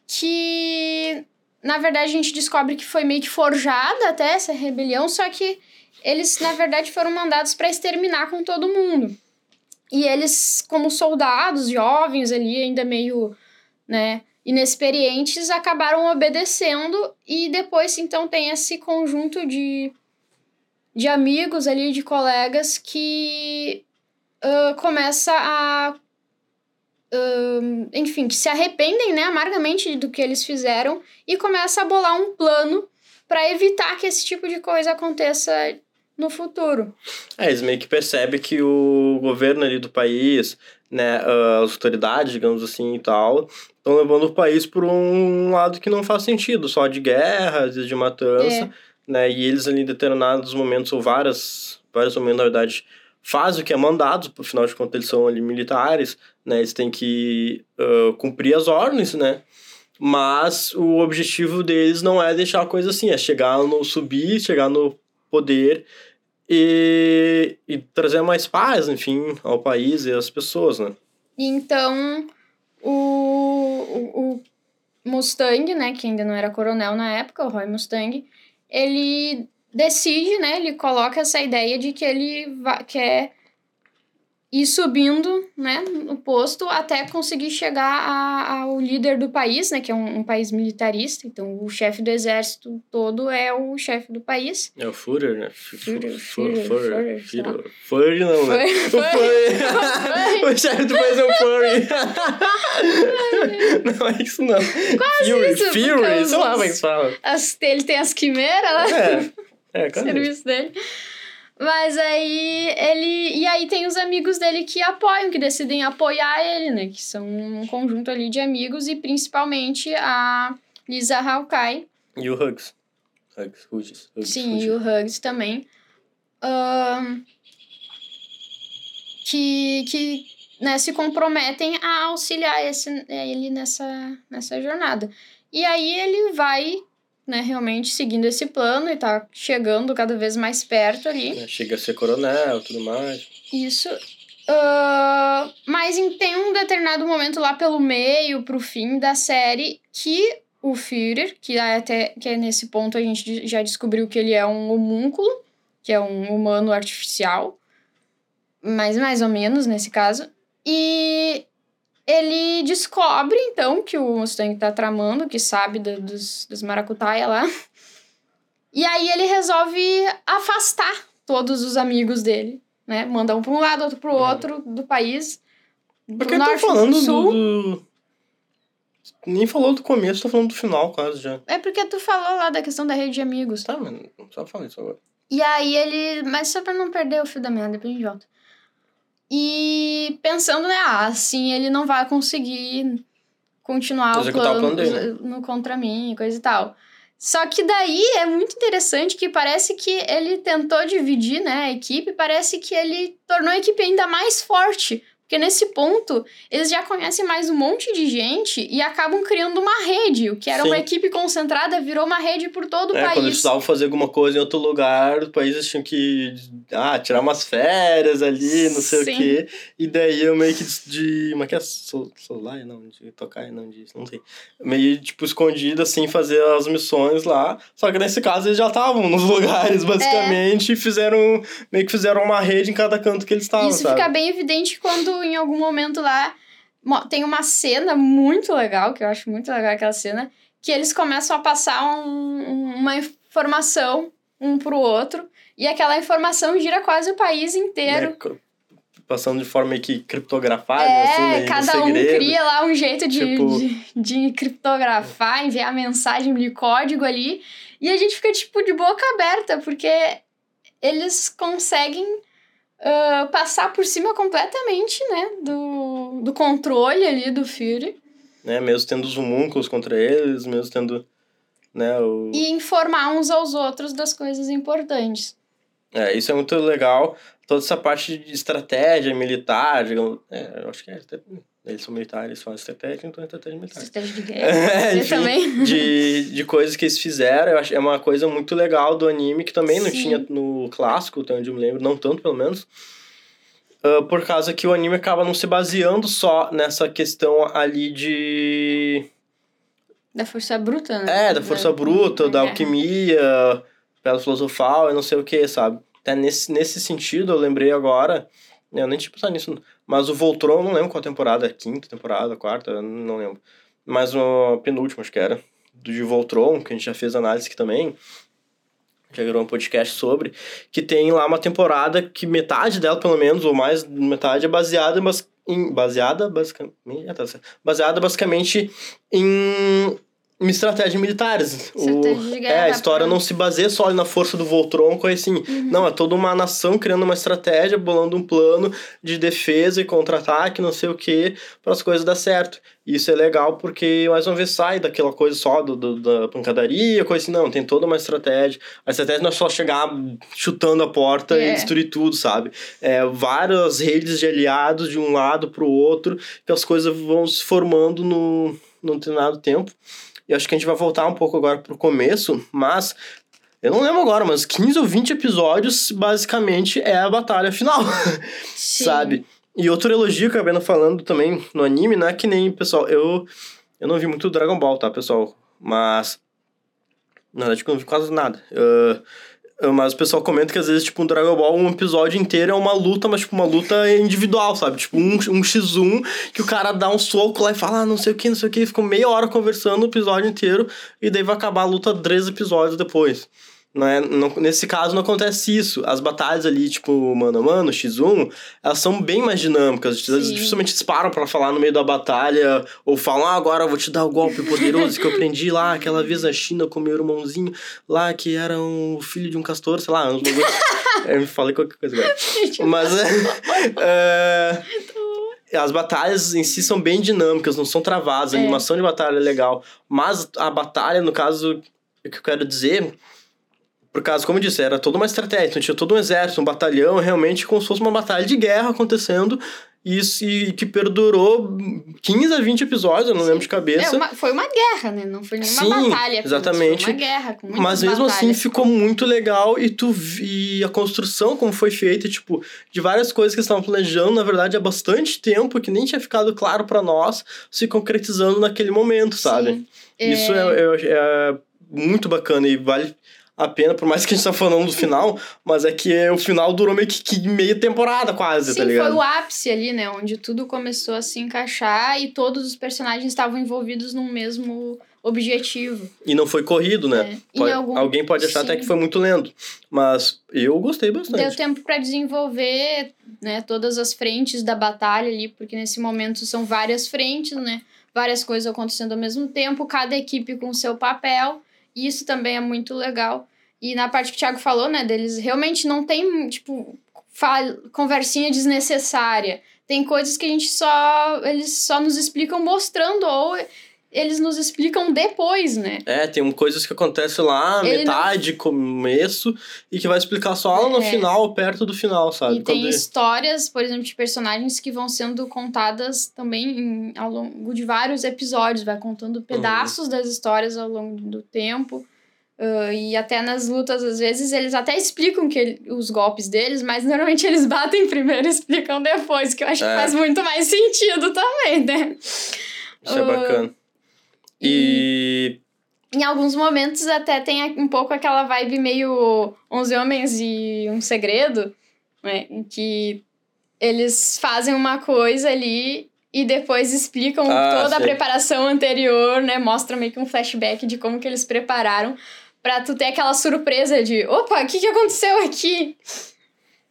que, na verdade, a gente descobre que foi meio que forjada até essa rebelião, só que eles, na verdade, foram mandados para exterminar com todo mundo. E eles, como soldados jovens ali, ainda meio, né, inexperientes, acabaram obedecendo e depois, então, tem esse conjunto de, de amigos ali, de colegas que uh, começa a. Uh, enfim, que se arrependem né, amargamente do que eles fizeram e começa a bolar um plano para evitar que esse tipo de coisa aconteça no futuro. É, eles meio que percebem que o governo ali do país, né, as autoridades, digamos assim e tal, estão levando o país por um lado que não faz sentido, só de guerra, às vezes de matança, é. Né, e eles ali em determinados momentos, ou várias, vários momentos, na verdade, fazem o que é mandado, afinal de contas eles são ali militares, né? Eles têm que uh, cumprir as ordens, né? Mas o objetivo deles não é deixar a coisa assim, é chegar no subir, chegar no poder e, e trazer mais paz, enfim, ao país e às pessoas, né? Então, o, o, o Mustang, né, que ainda não era coronel na época, o Roy Mustang, ele decide, né, ele coloca essa ideia de que ele quer ir subindo, né, no posto até conseguir chegar a, ao líder do país, né, que é um, um país militarista. Então, o chefe do exército todo é o chefe do país. É o Führer, né? Führer, Führer, Führer, Führer. Führer não, né? O chefe do país é o Furry. não é isso, não. Quase Fury, isso. Fury, sei lá como é que fala. As, ele tem as quimeras lá. É, é, cara. serviço dele. Mas aí ele. E aí tem os amigos dele que apoiam, que decidem apoiar ele, né? Que são um conjunto ali de amigos, e principalmente a Lisa Hawkeye. E o Hugs. Hugs. Hugs Sim, e o Hugs também. Que que né, se comprometem a auxiliar esse, ele nessa, nessa jornada. E aí ele vai, né, realmente seguindo esse plano e tá chegando cada vez mais perto ali. É, Chega a ser coronel e tudo mais. Isso. Ah, mas em, tem um determinado momento lá pelo meio, pro fim da série, que o Führer, que é até que é nesse ponto a gente já descobriu que ele é um homúnculo, que é um humano artificial, mas mais ou menos nesse caso. E ele descobre, então, que o Mustang tá tramando, que sabe da- dos, dos maracutaia lá. E aí ele resolve afastar todos os amigos dele, né? Manda um pra um lado, outro pro Uhum. outro do país. Por do que tá norte, falando do sul. do, do- Nem falou do começo, tá falando do final quase já. É porque tu falou lá da questão da rede de amigos. Tá, mas só fala isso agora. E aí ele. Mas só pra não perder o fio da meada, depois a gente volta. E pensando, né? Ah, assim ele não vai conseguir continuar o Executar o plano, plano dele, no contra mim e coisa e tal. Só que daí é muito interessante que parece que ele tentou dividir, né, a equipe, parece que ele tornou a equipe ainda mais forte. Porque nesse ponto, eles já conhecem mais um monte de gente e acabam criando uma rede. O que era uma Sim. equipe concentrada virou uma rede por todo o É, quando eles país. precisavam fazer alguma coisa em outro lugar, os países tinham que ah, tirar umas férias ali, não sei Sim. o quê. E daí eu meio que de. como é que é? Sol, solar? Não, de tocar, não, de. Não sei. Meio, tipo, escondido, assim, fazer as missões lá. Só que nesse caso eles já estavam nos lugares, basicamente, e fizeram. Meio que fizeram uma rede em cada canto que eles estavam, Isso sabe? fica bem evidente quando em algum momento lá tem uma cena muito legal, que eu acho muito legal aquela cena, que eles começam a passar um- um- uma informação um pro outro, e aquela informação gira quase o país inteiro. Né, Passando de forma que criptografada, É, assim, no cada um cria lá um jeito de, Tipo- de, de criptografar, enviar mensagem de código ali. E a gente fica, tipo, de boca aberta, porque eles conseguem ah, passar por cima completamente, né, do, do controle ali do Fury. né? Mesmo tendo os homúnculos contra eles, mesmo tendo, né, o... E informar uns aos outros das coisas importantes. É, isso é muito legal. Toda essa parte de estratégia militar, digamos, é, eu acho que é, eles são militares, eles fazem estratégia, então é estratégia militar. Estratégia de guerra. É, enfim, também. de, de coisas que eles fizeram, eu acho é uma coisa muito legal do anime, que também não Sim. tinha no clássico, até onde eu me lembro, não tanto pelo menos. Ah, por causa que o anime acaba não se baseando só nessa questão ali de Da força bruta, né? É, da força bruta, da guerra. alquimia, pedra filosofal e não sei o que, sabe? Até nesse, nesse sentido, eu lembrei agora, eu nem tinha pensado nisso, mas o Voltron, não lembro qual temporada, quinta temporada, quarta, não lembro. Mas a penúltima, acho que era, do de Voltron, que a gente já fez análise aqui também, já gravou um podcast sobre, que tem lá uma temporada que metade dela, pelo menos, ou mais metade, é baseada em, bas- em baseada basicamente, é, tá baseada basicamente em uma estratégia militares. Estratégia o, de guerra, é, a história não se baseia só na força do Voltron, coisa assim. Uhum. Não, é toda uma nação criando uma estratégia, bolando um plano de defesa e contra-ataque, não sei o que, para as coisas dar certo. Isso é legal porque, mais uma vez, sai daquela coisa só do, do- da pancadaria, coisa assim. Não, tem toda uma estratégia. A estratégia não é só chegar chutando a porta É. e destruir tudo, sabe? É, várias redes de aliados de um lado pro outro, que as coisas vão se formando no, num determinado tempo. E acho que a gente vai voltar um pouco agora pro começo, mas eu não lembro agora, mas 15 ou 20 episódios, basicamente, é a batalha final, Sim. sabe? E outro elogio que eu acabei falando também no anime, não é que nem, pessoal, eu, eu não vi muito Dragon Ball, tá, pessoal? Mas, na verdade, eu não vi quase nada. Ah, mas o pessoal comenta que às vezes, tipo, um Dragon Ball, um episódio inteiro é uma luta, mas, tipo, uma luta individual, sabe? Tipo, um, um X1 que o cara dá um soco lá e fala, ah, não sei o que, não sei o que, ficou meia hora conversando o episódio inteiro e daí vai acabar a luta três episódios depois. Não é, não, nesse caso não acontece isso. As batalhas ali, tipo, mano a mano, X1, elas são bem mais dinâmicas. Sim. dificilmente eles param pra falar no meio da batalha, ou falam, ah, agora eu vou te dar o golpe poderoso que eu aprendi lá, aquela vez na China com meu irmãozinho lá, que era um filho de um castor, sei lá, uns. Eu falei qualquer coisa agora. Mas é, é, as batalhas em si são bem dinâmicas, não são travadas. A É. animação de batalha é legal. Mas a batalha, no caso, o que eu quero dizer. Por causa, como eu disse, era toda uma estratégia. Então tinha todo um exército, um batalhão, realmente como se fosse uma batalha de guerra acontecendo. Isso, e que perdurou 15 a 20 episódios, eu não lembro de É cabeça. uma- foi uma guerra, né? Não foi nenhuma Sim, batalha. exatamente. Foi uma guerra com Mas mesmo assim batalhas. ficou muito legal e tu vi a construção como foi feita, tipo, de várias coisas que estavam planejando, na verdade, há bastante tempo, que nem tinha ficado claro pra nós, se concretizando naquele momento, sabe? Sim. Isso é, é- é muito bacana e vale a pena, por mais que a gente tá falando do final, mas é que o final durou meio que, que meia temporada quase, Sim, tá ligado? foi o ápice ali, né? Onde tudo começou a se encaixar e todos os personagens estavam envolvidos num mesmo objetivo. E não foi corrido, né? É. Pode- algum- Alguém pode achar sim. até que foi muito lento, mas eu gostei bastante. Deu tempo para desenvolver, né, todas as frentes da batalha ali, porque nesse momento são várias frentes, né? Várias coisas acontecendo ao mesmo tempo, cada equipe com seu papel. Isso também é muito legal. E na parte que o Thiago falou, né, deles realmente não tem, tipo, conversinha desnecessária. Tem coisas que a gente só. Eles só nos explicam mostrando, ou eles nos explicam depois, né? É, tem coisas que acontecem lá, Ele não- metade, começo, e que vai explicar só lá no É. final, perto do final, sabe? E tem Quando- histórias, por exemplo, de personagens que vão sendo contadas também em- ao longo de vários episódios, vai contando Uhum. pedaços das histórias ao longo do tempo. Ah, e até nas lutas, às vezes, eles até explicam que ele- os golpes deles, mas normalmente eles batem primeiro e explicam depois, que eu acho É. que faz muito mais sentido também, né? Isso é Ah, bacana. E... Em alguns momentos até tem um pouco aquela vibe meio 11 Homens e um Segredo, né? Em que eles fazem uma coisa ali e depois explicam Ah, toda a preparação anterior, né? Mostra meio que um flashback de como que eles prepararam pra tu ter aquela surpresa de opa, o que, que aconteceu aqui?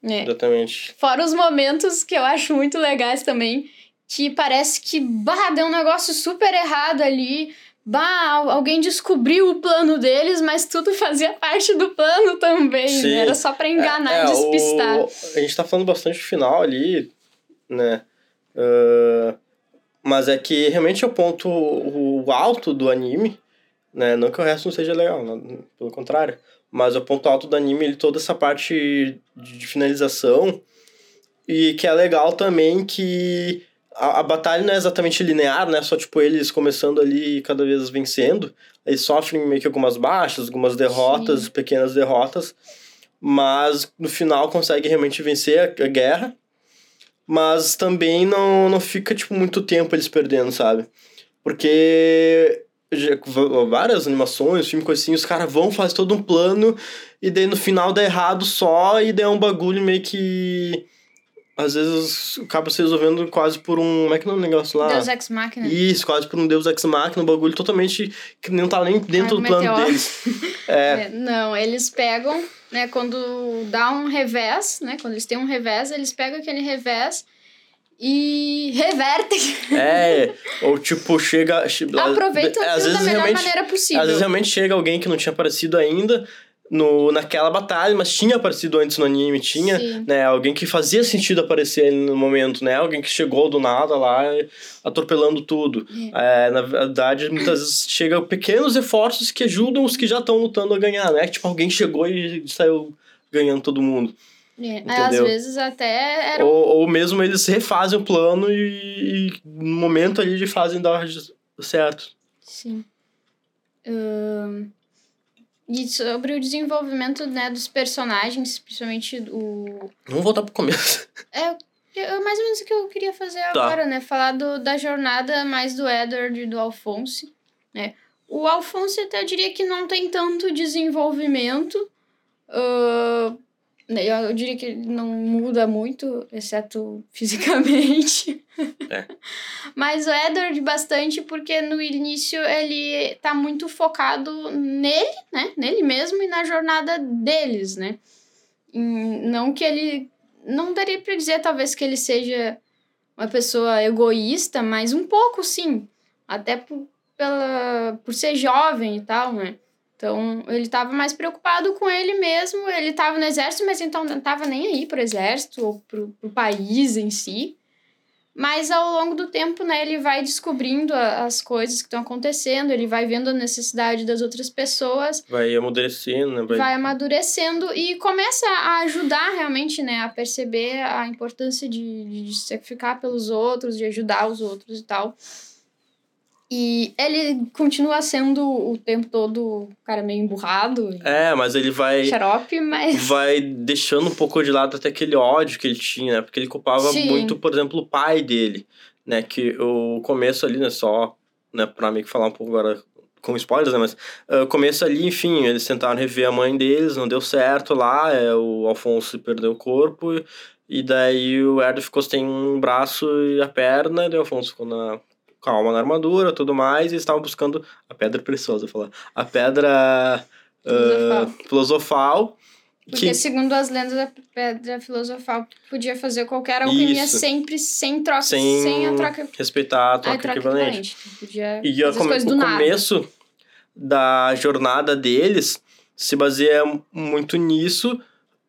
É. Exatamente. Fora os momentos que eu acho muito legais também, que parece que, bah, deu um negócio super errado ali. Bah, al- alguém descobriu o plano deles, mas tudo fazia parte do plano também. Sim. Né? Era só pra enganar É, e despistar. o- A gente tá falando bastante do final ali, né? Ah, mas é que realmente é o ponto o alto do anime, né? Não que o resto não seja legal, não, pelo contrário. Mas é o ponto alto do anime, ele, toda essa parte de finalização. E que é legal também que a, a batalha não é exatamente linear, né? Só tipo eles começando ali e cada vez vencendo. Eles sofrem meio que algumas baixas, algumas derrotas, pequenas derrotas mas no final consegue realmente vencer a, a guerra. Mas também não, não fica, tipo, muito tempo eles perdendo, sabe? Porque já- várias animações, filme, coisa assim, os caras vão, fazem todo um plano, e daí no final dá errado só, e daí é um bagulho meio que... Às vezes acaba se resolvendo quase por um... Como é que é o negócio lá? Deus Ex Machina. Isso, quase por um Deus Ex Machina, um bagulho totalmente que não tá nem dentro Ai, do plano meteoro. deles. É, É, não, eles pegam, né, quando dá um revés, né, quando eles têm um revés, eles pegam aquele revés e revertem. É, ou tipo, chega. Aproveitam às aquilo da vezes melhor maneira possível. Às vezes realmente chega alguém que não tinha aparecido ainda no, naquela batalha, mas tinha aparecido antes no anime, tinha, Sim. né, alguém que fazia sentido aparecer ali no momento, né, alguém que chegou do nada lá atropelando tudo. É, na verdade, muitas vezes chega pequenos esforços que ajudam os que já estão lutando a ganhar, né, tipo, alguém chegou e saiu ganhando todo mundo. É? Às vezes até era Ou, ou mesmo eles refazem o plano e, e no momento ali de fazem dar certo. Sim. Ahn, e sobre o desenvolvimento né, dos personagens, principalmente o. Vamos voltar pro começo. É é mais ou menos o que eu queria fazer agora, né? Falar do, da jornada mais do Edward e do Alphonse, né? O Alphonse até eu diria que não tem tanto desenvolvimento. né, eu, eu diria que ele não muda muito, exceto fisicamente. É. Mas o Edward bastante, porque no início ele tá muito focado nele, né? Nele mesmo e na jornada deles, né? Hum, Não que ele. Não daria pra dizer, talvez, que ele seja uma pessoa egoísta, mas um pouco sim. Até por, pela, por ser jovem e tal, né? Então, ele tava mais preocupado com ele mesmo. Ele tava no exército, mas então não tava nem aí pro exército ou pro, pro país em si. Mas ao longo do tempo, né, ele vai descobrindo a- as coisas que estão acontecendo, ele vai vendo a necessidade das outras pessoas, Vai amadurecendo, né? Vai... vai amadurecendo e começa a ajudar realmente, né, a perceber a importância de, de, de sacrificar pelos outros, de ajudar os outros e tal. E ele continua sendo o tempo todo um cara meio emburrado, É, mas ele vai. xarope, mas vai deixando um pouco de lado até aquele ódio que ele tinha, né? Porque ele culpava Sim. muito, por exemplo, o pai dele, né? Que o começo ali, né? Só, né? Pra mim que falar um pouco agora com spoilers, né? Mas ah, o começo ali, enfim, eles tentaram rever a mãe deles, não deu certo lá, é, o Alfonso perdeu o corpo, e daí o Edward ficou sem um braço e a perna, e o Alfonso ficou na, com a alma na armadura tudo mais, e eles estavam buscando a pedra preciosa, falar. A pedra Filosofal. filosofal Porque, que segundo as lendas da pedra filosofal, podia fazer qualquer alquimia Isso. sempre sem troca, Sem sem, a troca, respeitar a a troca, troca equivalente. equivalente. Podia E fazer a as come- o nada. começo da jornada deles se baseia muito nisso,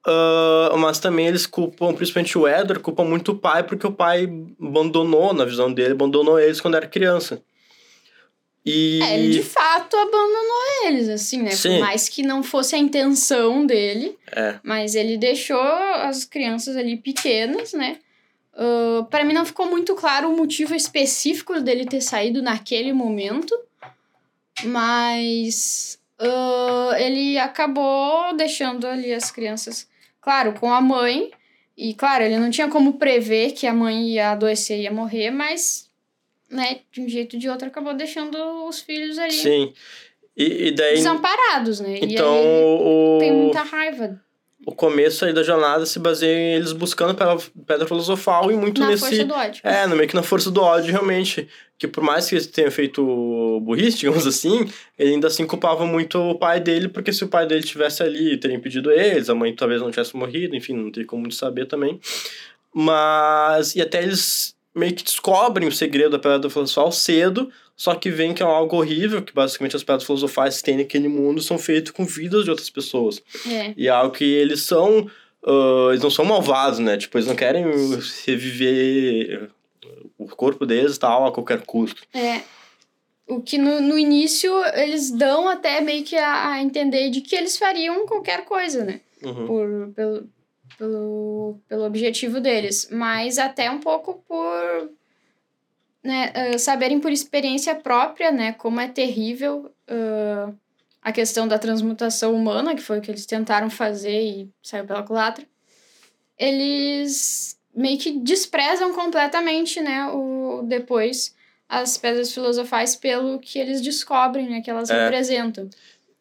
ah, mas também eles culpam, principalmente o Edward, culpam muito o pai, porque o pai abandonou, na visão dele, abandonou eles quando era criança. E... É, ele de fato abandonou eles, assim, né? Sim. Por mais que não fosse a intenção dele, É, mas ele deixou as crianças ali pequenas, né? Uh, para mim não ficou muito claro o motivo específico dele ter saído naquele momento, mas uh, ele acabou deixando ali as crianças, claro, com a mãe. E claro, ele não tinha como prever que a mãe ia adoecer e ia morrer, mas, né, de um jeito ou de outro acabou deixando os filhos ali sim. E, e daí, desamparados, né? e então, aí o, tem muita raiva o começo aí da jornada se baseia em eles buscando pela pedra filosofal e muito na nesse... força do ódio. É, no meio que na força do ódio, realmente. Que por mais que ele tenha feito burrice, digamos assim, ele ainda assim culpava muito o pai dele, porque se o pai dele tivesse ali, teria impedido eles, a mãe talvez não tivesse morrido, enfim, não tem como saber também. Mas. E até eles meio que descobrem o segredo da pedra filosofal cedo, só que vem que é algo horrível, que basicamente as pedras filosofais que tem naquele mundo são feitas com vidas de outras pessoas. É. E é algo que eles são. ah, eles não são malvados, né? Tipo, eles não querem reviver o corpo deles e tal a qualquer custo. É. O que no, no início eles dão até meio que a, a entender de que eles fariam qualquer coisa, né? Uhum. Por, pelo, pelo, pelo objetivo deles. Mas até um pouco por né, ah, saberem por experiência própria, né? Como é terrível ah, a questão da transmutação humana, que foi o que eles tentaram fazer e saiu pela culatra. Eles meio que desprezam completamente, né? O, depois as pedras filosofais pelo que eles descobrem, né? Que elas É. representam.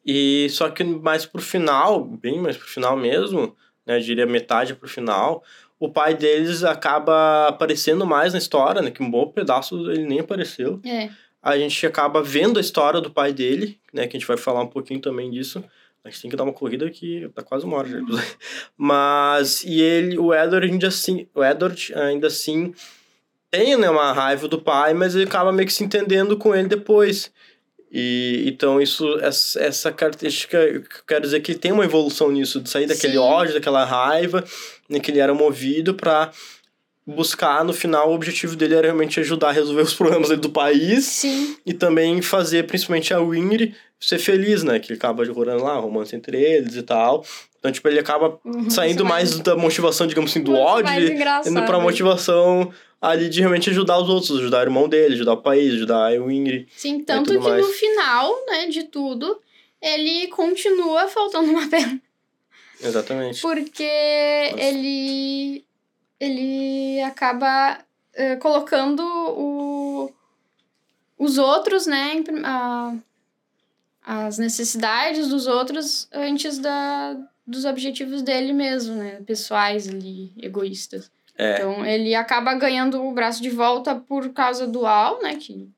E só que mais pro final, bem mais pro final mesmo, né? Eu diria metade pro final, o pai deles acaba aparecendo mais na história, né? Que um bom pedaço ele nem apareceu. É. A gente acaba vendo a história do pai dele, né? Que a gente vai falar um pouquinho também disso. A gente tem que dar uma corrida que tá quase uma hora já. Mas, e ele, o Edward ainda assim, o Edward ainda assim tem né, uma raiva do pai, mas ele acaba meio que se entendendo com ele depois. E então isso essa, essa característica, eu quero dizer que tem uma evolução nisso, de sair daquele Sim. ódio, daquela raiva, né, que ele era movido para buscar no final o objetivo dele era realmente ajudar a resolver os problemas do país Sim. e também fazer principalmente a Winry ser feliz, né, que ele acaba jogando lá romance entre eles e tal. Então, tipo, ele acaba Uhum, saindo é mais da motivação, digamos assim, do ódio, indo pra motivação ali de realmente ajudar os outros, ajudar o irmão dele, ajudar o país, ajudar a Winry. Sim, tanto que mais. no final, né, de tudo, ele continua faltando uma perna. Exatamente. Porque ele. Ele acaba eh, colocando o, os outros, né? em as necessidades dos outros antes da, dos objetivos dele mesmo, né? Pessoais ali, egoístas. É. Então ele acaba ganhando o braço de volta por causa do Al, né? Que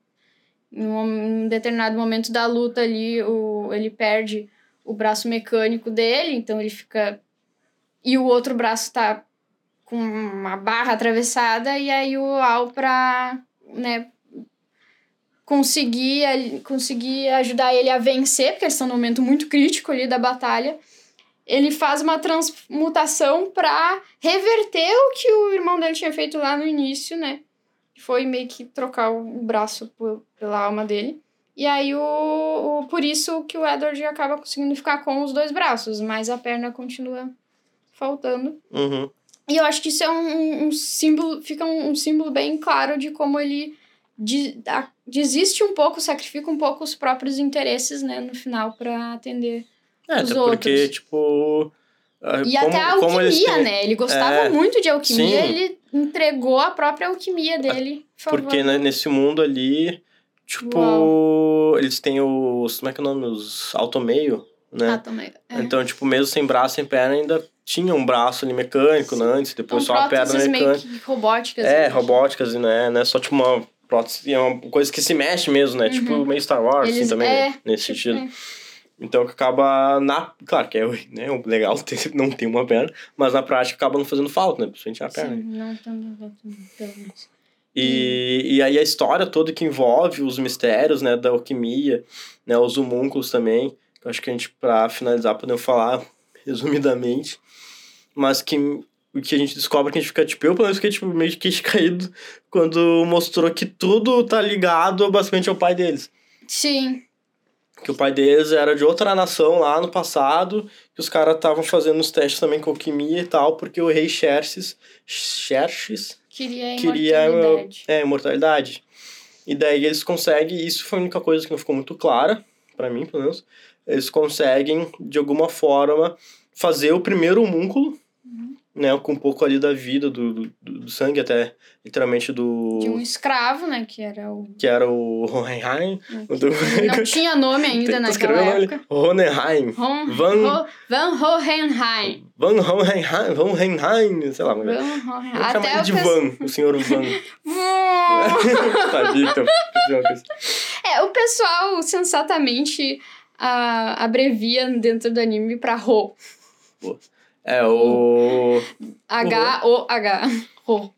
em um determinado momento da luta ali, o, ele perde o braço mecânico dele, então ele fica. E o outro braço tá com uma barra atravessada, e aí o Al pra, né, conseguir, conseguir ajudar ele a vencer, porque eles estão num momento muito crítico ali da batalha. Ele faz uma transmutação pra reverter o que o irmão dele tinha feito lá no início, né? Foi meio que trocar o braço pela alma dele. E aí, o, o, por isso que o Edward acaba conseguindo ficar com os dois braços, mas a perna continua faltando. Uhum. E eu acho que isso é um, um símbolo, fica um, um símbolo bem claro de como ele de, a- desiste um pouco, sacrifica um pouco os próprios interesses, né, no final, pra atender. É, Os até porque, outros. tipo. ah, E como- até a alquimia, têm- né? Ele gostava É, muito de alquimia, sim. ele entregou a própria alquimia dele. Por favor. Porque né, nesse mundo ali, tipo, eles têm os. Como é que é o nome? Os automeio, né? Também. É. Então, tipo, mesmo sem braço, sem perna, ainda tinha um braço ali mecânico, né? Antes, depois São só a perna meio mecânica. que robóticas. É, né? robóticas, né? Não é só tipo uma prótese, é uma coisa que se mexe mesmo, né? Tipo, meio Star Wars, assim, Eles- também, é, né? nesse tipo, sentido. é. Então, que acaba na... Claro que é né, o legal ter, não ter uma perna, mas na prática acaba não fazendo falta, né? Principalmente a perna. Sim, não tanto. E, e aí a história toda que envolve os mistérios, né, da alquimia, né, os homúnculos também, que eu acho que a gente, pra finalizar, podemos falar resumidamente, mas que o que a gente descobre que a gente fica, tipo, eu pelo menos fiquei, tipo, meio de queixo caído quando mostrou que tudo tá ligado basicamente ao pai deles. Sim, Que o pai deles era de outra nação lá no passado, que os caras estavam fazendo os testes também com alquimia e tal, porque o rei Xerxes, Xerxes queria queria imortalidade. é, imortalidade. E daí eles conseguem, isso foi a única coisa que não ficou muito clara, pra mim, pelo menos. Eles conseguem, de alguma forma, fazer o primeiro homúnculo. Né, com um pouco ali da vida, do, do, do sangue, até literalmente do. De um escravo, né? Que era o. que era o Hohenheim. Não tinha nome ainda naquela época. Hohenheim. Von, Van- Ho- Van Hohenheim. Van Hohenheim, Van Hohenheim, sei lá. Van Vamos Hohenheim. chamar Até ele de Van, o senhor Van. Tadinho. É, o pessoal sensatamente ah, abrevia dentro do anime pra Ho. É, o... H-O-H. Ho.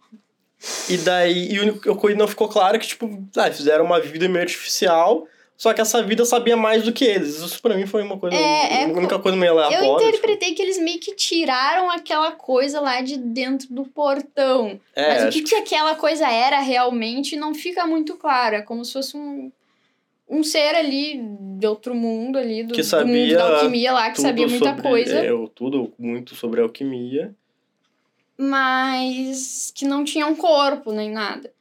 E daí, e o único que não ficou claro é que, tipo, ah, fizeram uma vida meio artificial, só que essa vida sabia mais do que eles. Isso pra mim foi uma coisa, É, é a única coisa meio aleatória. Eu tipo, interpretei que eles meio que tiraram aquela coisa lá de dentro do portão. é, Mas o acho que, que aquela coisa era realmente não fica muito claro. É como se fosse um, um ser ali de outro mundo ali, do, Que do mundo sabia da alquimia lá, que sabia muita sobre- coisa, É, tudo muito sobre alquimia. mas que não tinha um corpo nem nada.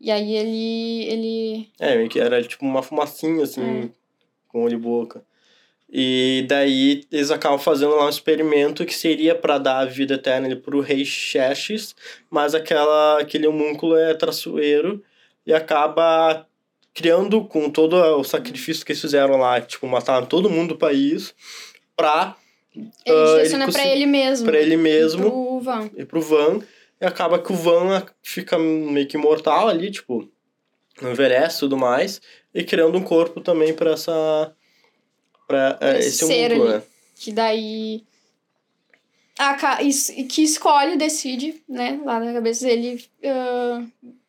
E aí ele. ele. É, que era tipo uma fumacinha, assim, É. com olho e boca. E daí eles acabam fazendo lá um experimento que seria para dar a vida eterna ali pro rei Xerxes, mas aquela, aquele homúnculo é traiçoeiro e acaba criando com todo o sacrifício que eles fizeram lá, tipo, mataram todo mundo do país pra, Ele Ah, direciona ele pra ele mesmo. pra ele mesmo Pro Van. e pro Van, e acaba que o Van fica meio que imortal ali, tipo, envelhece e tudo mais, e criando um corpo também pra essa. pra é, Esse ser homúnculo, ali. né? Que daí. A, que escolhe, decide, né, lá na cabeça dele, ah,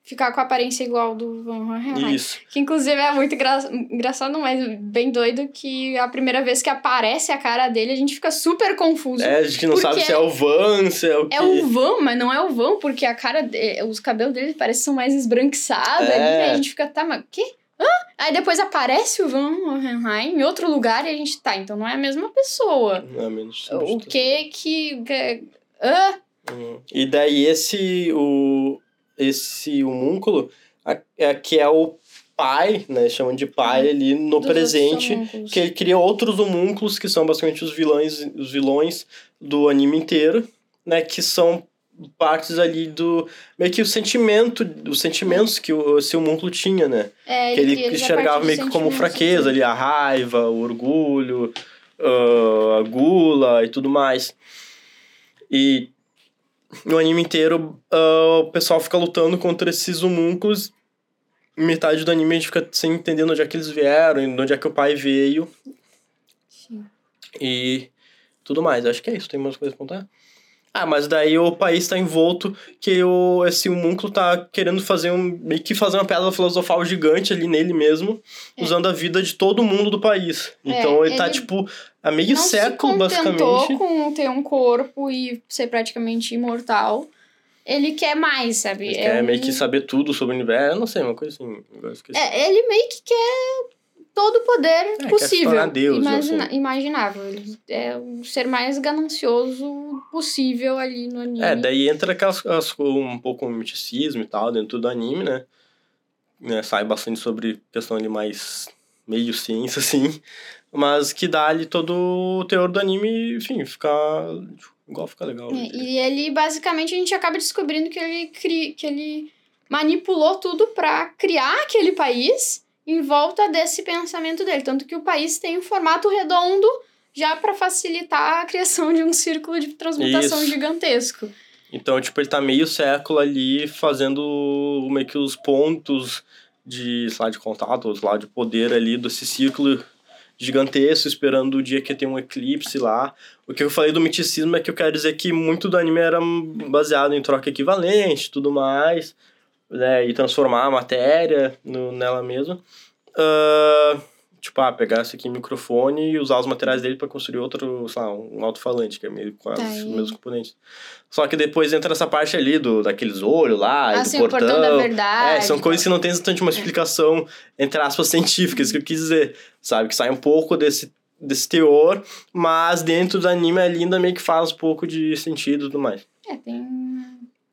ficar com a aparência igual do Van Hohenheim. Isso. Que inclusive é muito engra... engraçado, mas bem doido que a primeira vez que aparece a cara dele, a gente fica super confuso. É, a gente não sabe se é o Van, se é o É o Van, mas não é o Van, porque a cara, de... os cabelos dele parecem que são mais esbranquiçados É. ali, aí a gente fica, tá, mas o quê? Hã? Aí depois aparece o Van Hohenheim em outro lugar e a gente, tá, então não é a mesma pessoa. Não, menos O que que... que- Hã? Hum. E daí esse o esse homúnculo a- é que é o pai, né, chamam de pai ali no Dos presente, que ele cria outros homúnculos que são basicamente os vilões, os vilões do anime inteiro, né, que são partes ali do meio que o sentimento, os sentimentos que o, esse homúnculo tinha, né? É, que ele a enxergava meio que como fraqueza assim. ali, a raiva, o orgulho, ah, a gula e tudo mais. E no anime inteiro, ah, o pessoal fica lutando contra esses homúnculos. Metade do anime a gente fica sem entender onde é que eles vieram, e de onde é que o pai veio Sim. e tudo mais. Acho que é isso, tem mais coisas pra contar? Ah, mas daí o país tá envolto que o, esse homúnculo tá querendo fazer um. meio que fazer uma pedra filosofal gigante ali nele mesmo, É. usando a vida de todo mundo do país. É, Então ele, tá, ele tipo, há meio não século, se basicamente. com ter um corpo e ser praticamente imortal. Ele quer mais, sabe? Ele É quer um- meio que saber tudo sobre o universo. Eu não sei, uma coisa assim. É, ele meio que quer todo o poder É, quer se possível. Deus, imagina- assim. imaginável. Ele é o ser mais ganancioso possível ali no anime. É, daí entra aquelas, as, um pouco o misticismo e tal dentro do anime, né? né? Sai bastante sobre questão ali mais meio ciência, assim. Mas que dá ali todo o teor do anime, enfim, fica igual fica legal. É, e ele, basicamente, a gente acaba descobrindo que ele, cri... que ele manipulou tudo pra criar aquele país em volta desse pensamento dele. Tanto que o país tem um formato redondo já pra facilitar a criação de um círculo de transmutação Isso. gigantesco. Então, tipo, ele tá meio século ali fazendo meio que os pontos de, sei lá, de contato, ou sei lá, de poder ali desse círculo gigantesco, esperando o dia que tem um eclipse lá. O que eu falei do miticismo é que eu quero dizer que muito do anime era baseado em troca equivalente tudo mais, né, e transformar a matéria no, nela mesma. Ah, tipo, ah, pegar esse aqui microfone e usar os materiais dele para construir outro, sei lá, um alto-falante, que é meio quase Tá os mesmos componentes. Só que depois entra essa parte ali do, daqueles olhos lá, e assim, do o portão da verdade. é, são coisas que não tem exatamente uma explicação, entre aspas, científica, isso que eu quis dizer, sabe? Que sai um pouco desse, desse teor, mas dentro do anime ali ainda meio que faz um pouco de sentido e tudo mais. É, tem,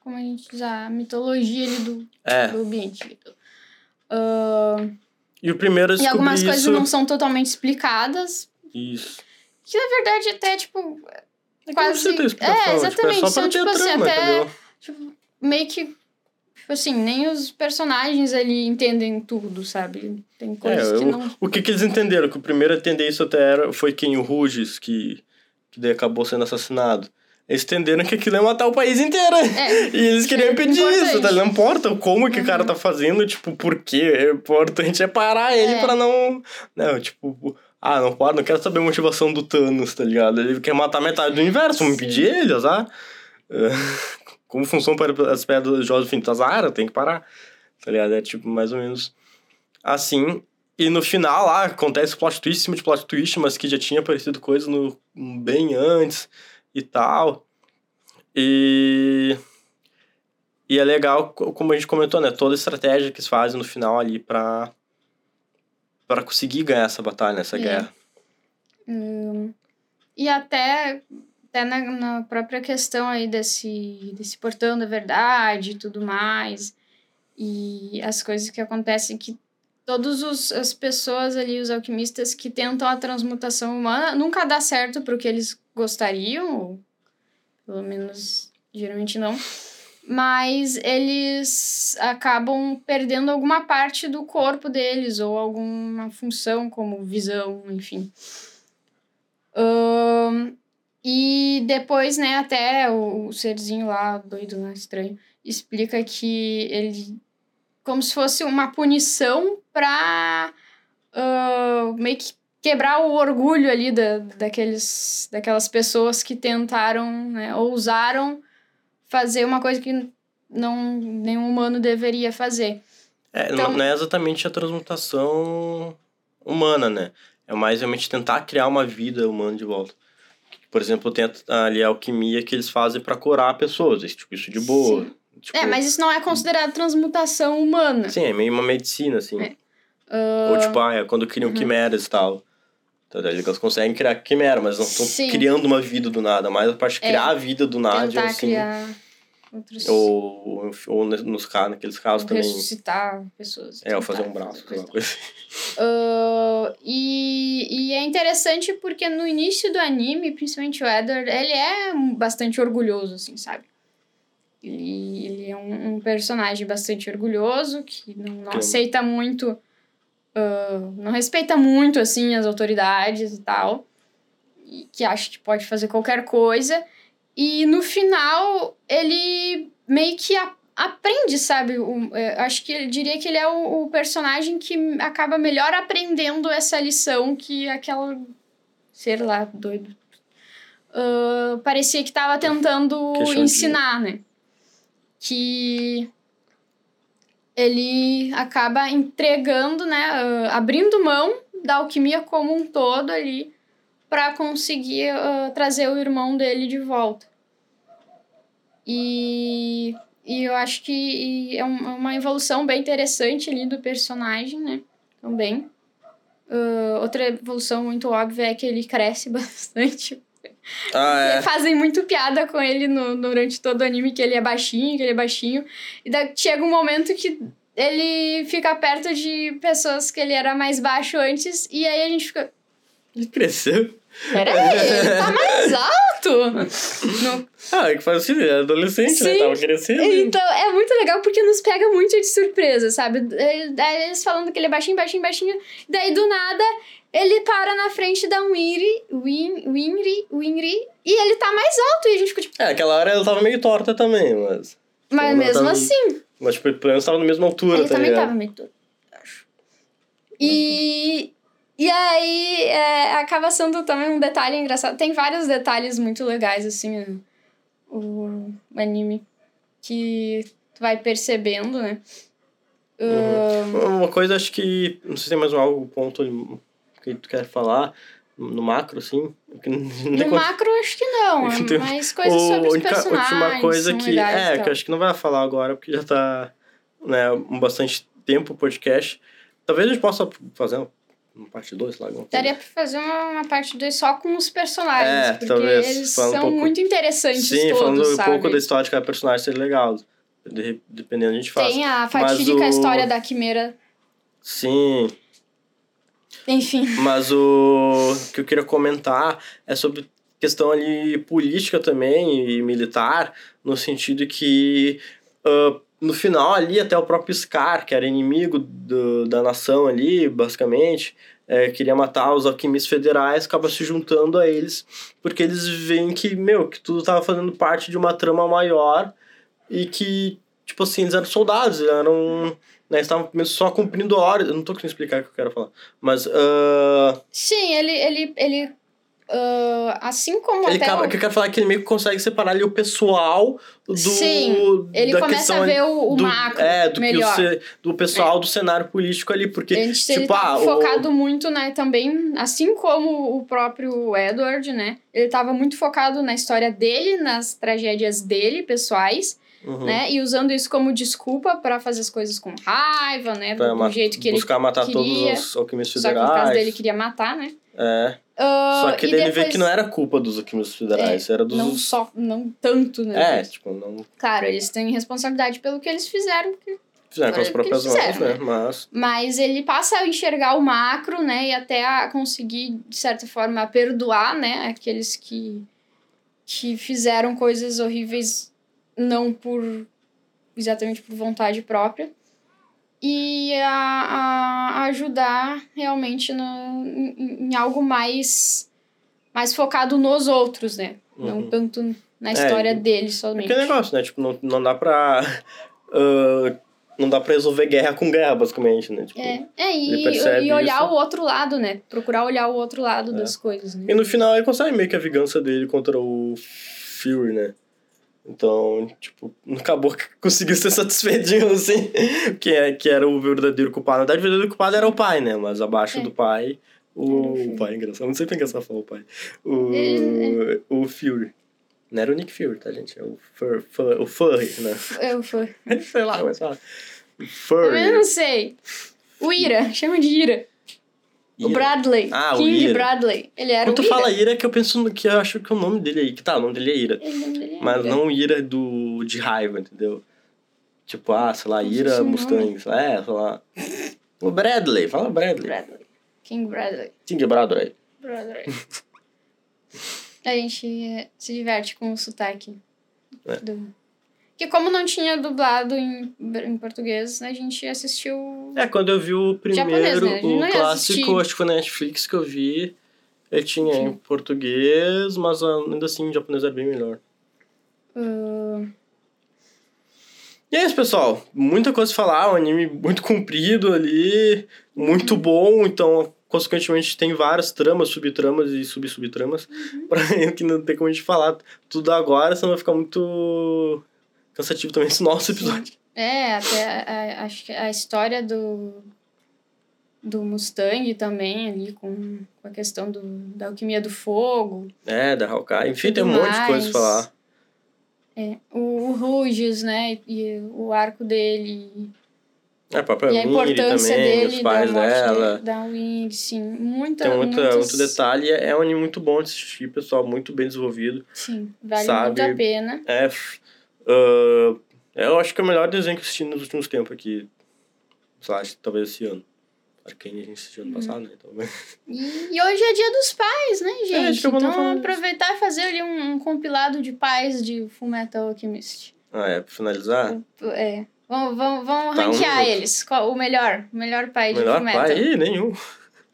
como a gente diz, a mitologia ali do, É, do ambiente. Ah, e o primeiro e algumas isso... coisas não são totalmente explicadas, Isso. que na verdade até, tipo, É Quase- ter explicação, é, exatamente, Tipo, é são, tipo assim, trama, até- tipo, meio que, tipo assim, nem os personagens ali entendem tudo, sabe? Tem coisas É, que não... O que, que eles entenderam? Que o primeiro a entender isso até era, foi quem? O Ruges, que, que daí acabou sendo assassinado. Eles entenderam que aquilo ia matar o país inteiro. É, E eles queriam É impedir importante. isso, tá? Não importa como que o cara Uhum. tá fazendo, tipo, por quê? O importante é parar ele É. pra não. Não, tipo, ah, não pode, não quero saber a motivação do Thanos, tá ligado? Ele quer matar metade do universo, vamos impedir ele, azar. É, Como funcionam para as pedras de Joseph Tazara, tem que parar, tá ligado? É tipo, mais ou menos assim. E no final lá acontece plot twist cima de plot twist, mas que já tinha aparecido coisa no, bem antes e tal. E. E é legal, co- como a gente comentou, né? Toda a estratégia que eles fazem no final ali pra. pra conseguir ganhar essa batalha, essa É. guerra. E até, até na, na própria questão aí desse, desse portão da verdade e tudo mais, e as coisas que acontecem que todas os, as pessoas ali, os alquimistas que tentam a transmutação humana, nunca dá certo pro que eles gostariam, ou pelo menos geralmente não. Mas eles acabam perdendo alguma parte do corpo deles, ou alguma função, como visão, enfim. Ahn, e depois, né, até o, o serzinho lá, doido, né, estranho, explica que ele. Como se fosse uma punição pra ah, meio que quebrar o orgulho ali da, daqueles, daquelas pessoas que tentaram, né, ousaram fazer uma coisa que não nenhum humano deveria fazer. É, Então- não- é exatamente a transmutação humana, né? É mais realmente tentar criar uma vida humana de volta. Por exemplo, tem ali a alquimia que eles fazem pra curar pessoas. Tipo, isso de boa. Tipo, É, mas isso não é considerado transmutação humana. Sim, é meio uma medicina, assim. É. Ah, Ou tipo, ah, é quando criam uhum. quimeras e tal. Então, Eles conseguem criar quimera, mas não estão Sim. criando uma vida do nada. Mas a parte de É. criar a vida do nada, assim. criar outros. Ou, ou nos casos, naqueles casos ou também. ressuscitar pessoas. É, ou fazer um braço, alguma coisa assim. Ah, e, e é interessante porque no início do anime, principalmente o Edward, ele é bastante orgulhoso, assim, sabe? Ele, ele é um, um personagem bastante orgulhoso, que não, não Que- aceita muito. Ah, não respeita muito, assim, as autoridades e tal. E que acha que pode fazer qualquer coisa. E no final, ele meio que a- aprende, sabe? O, é, acho que eu diria que ele é o, o personagem que acaba melhor aprendendo essa lição que aquela ser lá doido ah, parecia que estava tentando ensinar, né? Que ele acaba entregando, né? ah, abrindo mão da alquimia como um todo ali para conseguir ah, trazer o irmão dele de volta. E, e eu acho que é é uma evolução bem interessante ali do personagem, né? Também. Ah, outra evolução muito óbvia é que ele cresce bastante. Ah, é. Fazem muito piada com ele no, durante todo o anime, que ele é baixinho, que ele é baixinho. E daí chega um momento que ele fica perto de pessoas que ele era mais baixo antes, e aí a gente fica. Ele cresceu. Peraí, ele tá mais alto! Não- Ah, é que faz assim, ele é adolescente, né? Sim. Tava crescendo. Então, é muito legal porque nos pega muito de surpresa, sabe? Daí eles falando que ele é baixinho, baixinho, baixinho. Daí, do nada, ele para na frente da Winry, Win, Winry, Winry, e ele tá mais alto. E a gente fica tipo, É, aquela hora ela tava meio torta também, mas. mas Ela mesmo tava- assim, Mas, tipo, pelo menos tava na mesma altura, ele tá também ligado? tava meio todo, acho. E. E aí, é, acaba sendo também um detalhe engraçado. Tem vários detalhes muito legais, assim, o, o anime, que tu vai percebendo, né? Uhum. Uma coisa, acho que. Não sei se tem mais algum ponto ali que tu quer falar. No macro, assim. No macro, acho que não, é Tem- mais coisas sobre os única- personagens. última coisa são que. É, que eu acho que não vai falar agora, porque já tá. Né, um bastante tempo o podcast. Talvez a gente possa fazer uma, uma parte 2 lá. alguma. Daria pra fazer uma, uma parte 2 só com os personagens, É, porque talvez, eles falando um são pouco- muito interessantes Sim, todos, falando um sabe? pouco da história de cada personagem seria legal. De- dependendo, a gente faz. Tem a Mas fatídica o- história da Quimera. Sim, Enfim. mas o que eu queria comentar é sobre questão ali política também e militar, no sentido que ah, no final ali até o próprio Scar, que era inimigo do, da nação ali, basicamente, é, queria matar os alquimistas federais, acaba se juntando a eles, porque eles veem que, meu, que tudo tava fazendo parte de uma trama maior e que, tipo assim, eles eram soldados, eram... Né, estavam só cumprindo horas, eu não tô conseguindo explicar o que eu quero falar, mas... ah, Sim, ele. ele, ele ah, assim como ele até. acaba, o- o que eu quero falar é que ele meio que consegue separar ali o pessoal do. Sim, ele começa a ver o, o do, macro É, do, que o melhor. do pessoal do cenário político ali, porque. Ele, ele tipo, tá ah, o- focado muito, né, também, assim como o próprio Edward, né? Ele tava muito focado na história dele, nas tragédias dele, pessoais, Uhum. né? E usando isso como desculpa pra fazer as coisas com raiva, né? Pra do jeito que buscar matar queria, todos os alquimistas ele... Só que no federais. caso dele queria matar, né? É. Ah, Só que ele vê que não era culpa dos alquimistas federais, era dos. Não só, não tanto, né? É, tipo, não Claro, eles têm responsabilidade pelo que eles fizeram, porque fizeram com as próprias mãos, fizeram, né? Mas. Mas ele passa a enxergar o macro, né? E até a conseguir, de certa forma, perdoar, né? Aqueles que, que fizeram coisas horríveis não por... Exatamente por vontade própria. E a, a ajudar realmente no, em, em algo mais, mais focado nos outros, né? Não Uhum. tanto na É, história e- dele somente. Aquele negócio, né? Tipo, não, não dá pra. ah, não dá pra resolver guerra com guerra, basicamente, né? Tipo, É, é e, e olhar isso. o outro lado, né? Procurar olhar o outro lado É. das coisas, né? E no final ele consegue meio que a vingança dele contra o Fury, né? Então, tipo, acabou que conseguiu ser satisfeitinho, assim. que, é, que era o verdadeiro culpado. Na verdade, o verdadeiro culpado era o pai, né? Mas abaixo É. do pai, o, Era o o pai, é engraçado. Não sei porque é engraçado falar o pai. O, o Fury. Não era o Nick Fury, tá, gente? É o, Fur, Fur, o Furry, né? Eu fui. sei lá é que fala. Eu Furry. não sei. O Ira, chama de Ira. O Ira. Bradley. Ah, o King Ira. Bradley. Ele era Quando tu o Ira. fala Ira, é que eu penso no, que eu acho que o nome dele é Que tá, o nome dele é Ira. O dele é Mas Ira. não ira do, de raiva, entendeu? Tipo, ah, sei lá, se ira um Mustang. É, sei lá. O Bradley, fala Bradley. Bradley. King Bradley. King Bradley. Bradley. A gente se diverte com o sotaque. É. Do... Que como não tinha dublado em, em português, a gente assistiu... É, quando eu vi o primeiro, Japonês, né? O clássico, assistir. acho que foi na Netflix que eu vi. Ele tinha em Sim. português, mas ainda assim o japonês era bem melhor. ah, E é isso, pessoal. Muita coisa a falar, um anime muito comprido ali, muito bom, então, consequentemente, tem várias tramas, subtramas e sub-subtramas, pra que não tem como a gente falar tudo agora, senão vai ficar muito cansativo também esse nosso episódio. É, até a- a- acho que a história do, do Mustang também ali, com, com a questão do, da alquimia do fogo. É, da Hawkeye, enfim, tem um Tudo monte de coisa pra mais. falar. É, o, o Ruges, né? E o arco dele. É, a própria e a importância também, dele, os pais da dela. da Wing, sim. Muita, Tem muita, muitas- muito detalhe. É um anime muito bom de assistir, pessoal, muito bem desenvolvido. Sim, vale sabe? muito a pena. É. ah, eu acho que é o melhor desenho que eu assisti nos últimos tempos aqui. Sei lá, acho que talvez esse ano. Arcane a gente assistiu ano passado, né? Então, E, e hoje é dia dos pais, né, É, acho gente? que não então aproveitar e fazer ali um, um compilado de pais de Fullmetal Alchemist. ah, é, pra finalizar. É. Vamos, vamos, vamos Tá, um ranquear minuto. eles. Qual, o melhor. O melhor pai de melhor Fullmetal. pai? Ih, nenhum.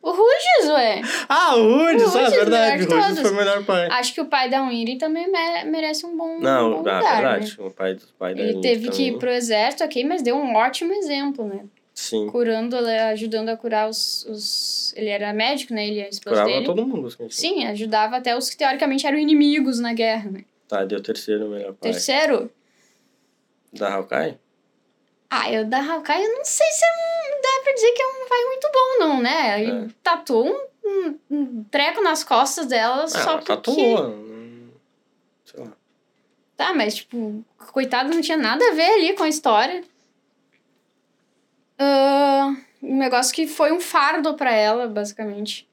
O Ruges, ué. Ah, o Rudes, O ah, verdade. O foi o melhor pai. Acho que o pai da Winry também mere- merece um bom, um Não, bom ah, lugar, verdade. né? O pai, do pai da Ele teve que ir também. pro exército, ok, mas deu um ótimo exemplo, né? Sim. Curando, ajudando a curar os... os... Ele era médico, né? Ele e a esposa Curava dele. todo mundo. Assim, Sim, ajudava até os que teoricamente eram inimigos na guerra, né? Tá, deu terceiro melhor pai. Terceiro, Da Hawkeye? ah, eu da Hawkeye eu não sei se é um, pra dizer que é um pai muito bom, não, né? Ele É. tatuou um, um, um treco nas costas dela Ah, só ela porque... tatuou. hum, Sei lá. Tá, mas, tipo, coitado não tinha nada a ver ali com a história. Ah, um negócio que foi um fardo pra ela, basicamente.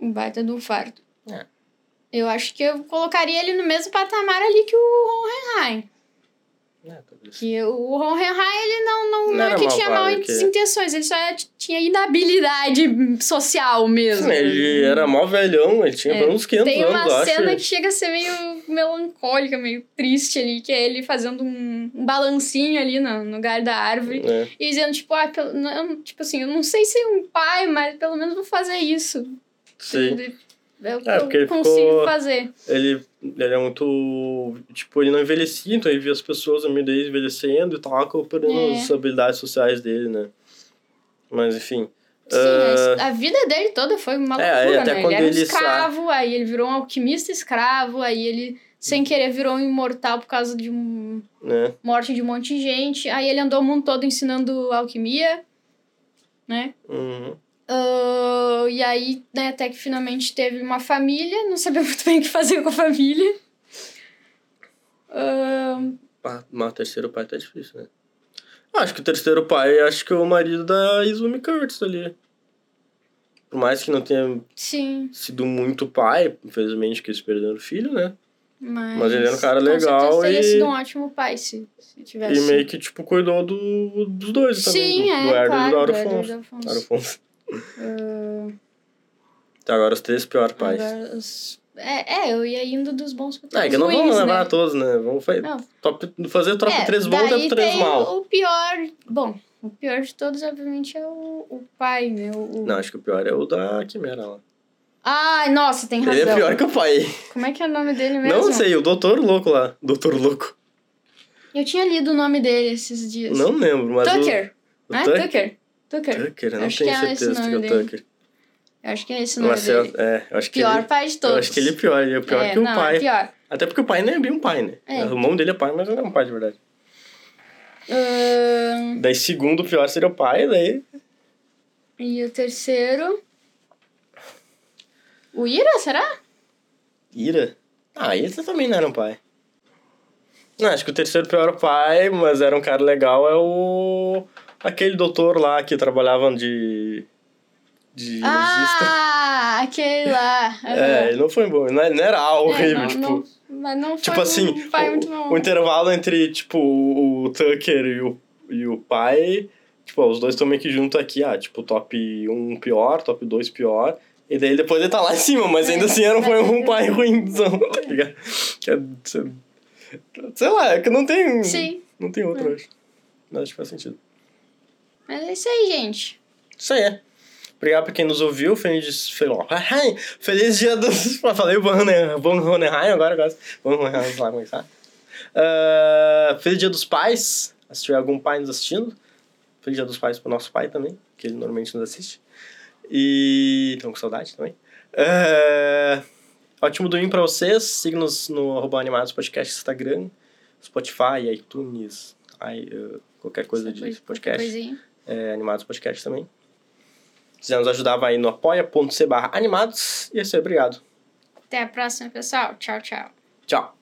Um baita um fardo. É. Eu acho que eu colocaria ele no mesmo patamar ali que o Hohenheim. É. Que o Hohenheim, ele não, não, Não não, é era que tinha mal que- intenções, ele só é- tinha inabilidade social mesmo. Sim, ele era mó velhão, ele tinha É. pelo menos 500 Tem anos, uma eu cena acho. que chega a ser meio melancólica, meio triste ali, que é ele fazendo um, um balancinho ali no, no galho da árvore. É. E dizendo, tipo, ah, pelo, não, tipo assim, eu não sei ser um pai, mas pelo menos vou fazer isso. Sim. É o que É, porque eu ele consigo ficou- fazer. Ele, ele é muito. Tipo, ele não envelhecia, então ele via as pessoas meio dele envelhecendo e tal, perdendo É. as habilidades sociais dele, né? Mas enfim. Sim, mas a vida dele toda foi uma É, loucura, aí até né? quando ele era ele escravo, aí ele virou um alquimista escravo, aí ele, sem querer, virou um imortal por causa de um né? morte de um monte de gente. Aí ele andou o mundo todo ensinando alquimia, né? Uhum. Ah, e aí, né, até que finalmente teve uma família, não sabia muito bem o que fazer com a família. Ah, Ah, Mas o terceiro pai tá difícil, né? Acho que o terceiro pai, acho que é o marido da Izumi Curtis ali. Por mais que não tenha sim, sido muito pai, infelizmente que eles perderam o filho, né? mas. Mas ele era um cara legal teria e- sido um ótimo pai se, se tivesse. E meio que, tipo, cuidou do, dos dois também. Sim, do, é, do Herder claro, e do do Afonso. Ah, Então agora os três piores pais. agora os- É, é, eu ia indo dos bons pra Ah, é os que não vamos ruins, levar né? todos, né? Vamos fa- Não. top, fazer top É, 3 bom e top 3 tem mal. O pior. Bom, o pior de todos, obviamente, é o, o pai, né? O, o- Não, acho que o pior é o da Quimera lá. Ai, nossa, tem razão. Ele é pior que o pai. Como é que é o nome dele mesmo? Não sei, o Doutor Louco lá. Doutor Louco. Eu tinha lido o nome dele esses dias. Não lembro, mas. o- Tucker. O, né? Tucker. Tucker. Tucker. Tucker, eu não Acho tenho que é certeza que é o. Tucker. Eu acho que é esse o nome dele. é, eu acho que Pior ele, pai de todos. Eu acho que ele é pior, ele é pior É, que o não, pai. É pior. Até porque o pai nem é bem um pai, né? É. O nome dele é pai, mas não é um pai de verdade. Ahn, Daí, segundo pior seria o pai, daí. e o terceiro. O Ira, será? Ira. Ah, ele também não era um pai. Não, acho que o terceiro pior pai, mas era um cara legal, é o. Aquele doutor lá que trabalhava de. de legista. Ah, aquele lá. É, ele não foi bom, não não era É, horrível, não, tipo. não- mas não Tipo foi assim, um pai muito o, bom. o intervalo entre, tipo, o, o Tucker e o, e o pai, tipo, os dois estão meio que juntos aqui, ah, tipo, top 1 pior, top 2 pior, e daí depois ele tá lá em cima, mas ainda assim era, foi um pai ruimzão, tá ligado? É- sei- lá, é que não tem, Sim. não tem outro, eu acho. Mas acho que faz sentido. Mas é isso aí, gente. Isso aí é. Obrigado pra quem nos ouviu. Feliz, feliz, feliz dia dos. Falei o Von Hohenheim agora, agora. Von Hohenheim, lá como é que tá. Ah, feliz dia dos pais. Se tiver algum pai nos assistindo. Feliz dia dos pais pro nosso pai também, que ele normalmente nos assiste. E. Estão com saudade também. Ah, ótimo domingo pra vocês. Siga-nos no arroba Animados Podcast Instagram, Spotify, iTunes, i, uh, qualquer coisa de podcast Coisinha. É, Animados Podcast também. Se quiser nos ajudar, vai no apoia.c barra animados. E é isso aí, obrigado. Até a próxima, pessoal. Tchau, tchau. Tchau.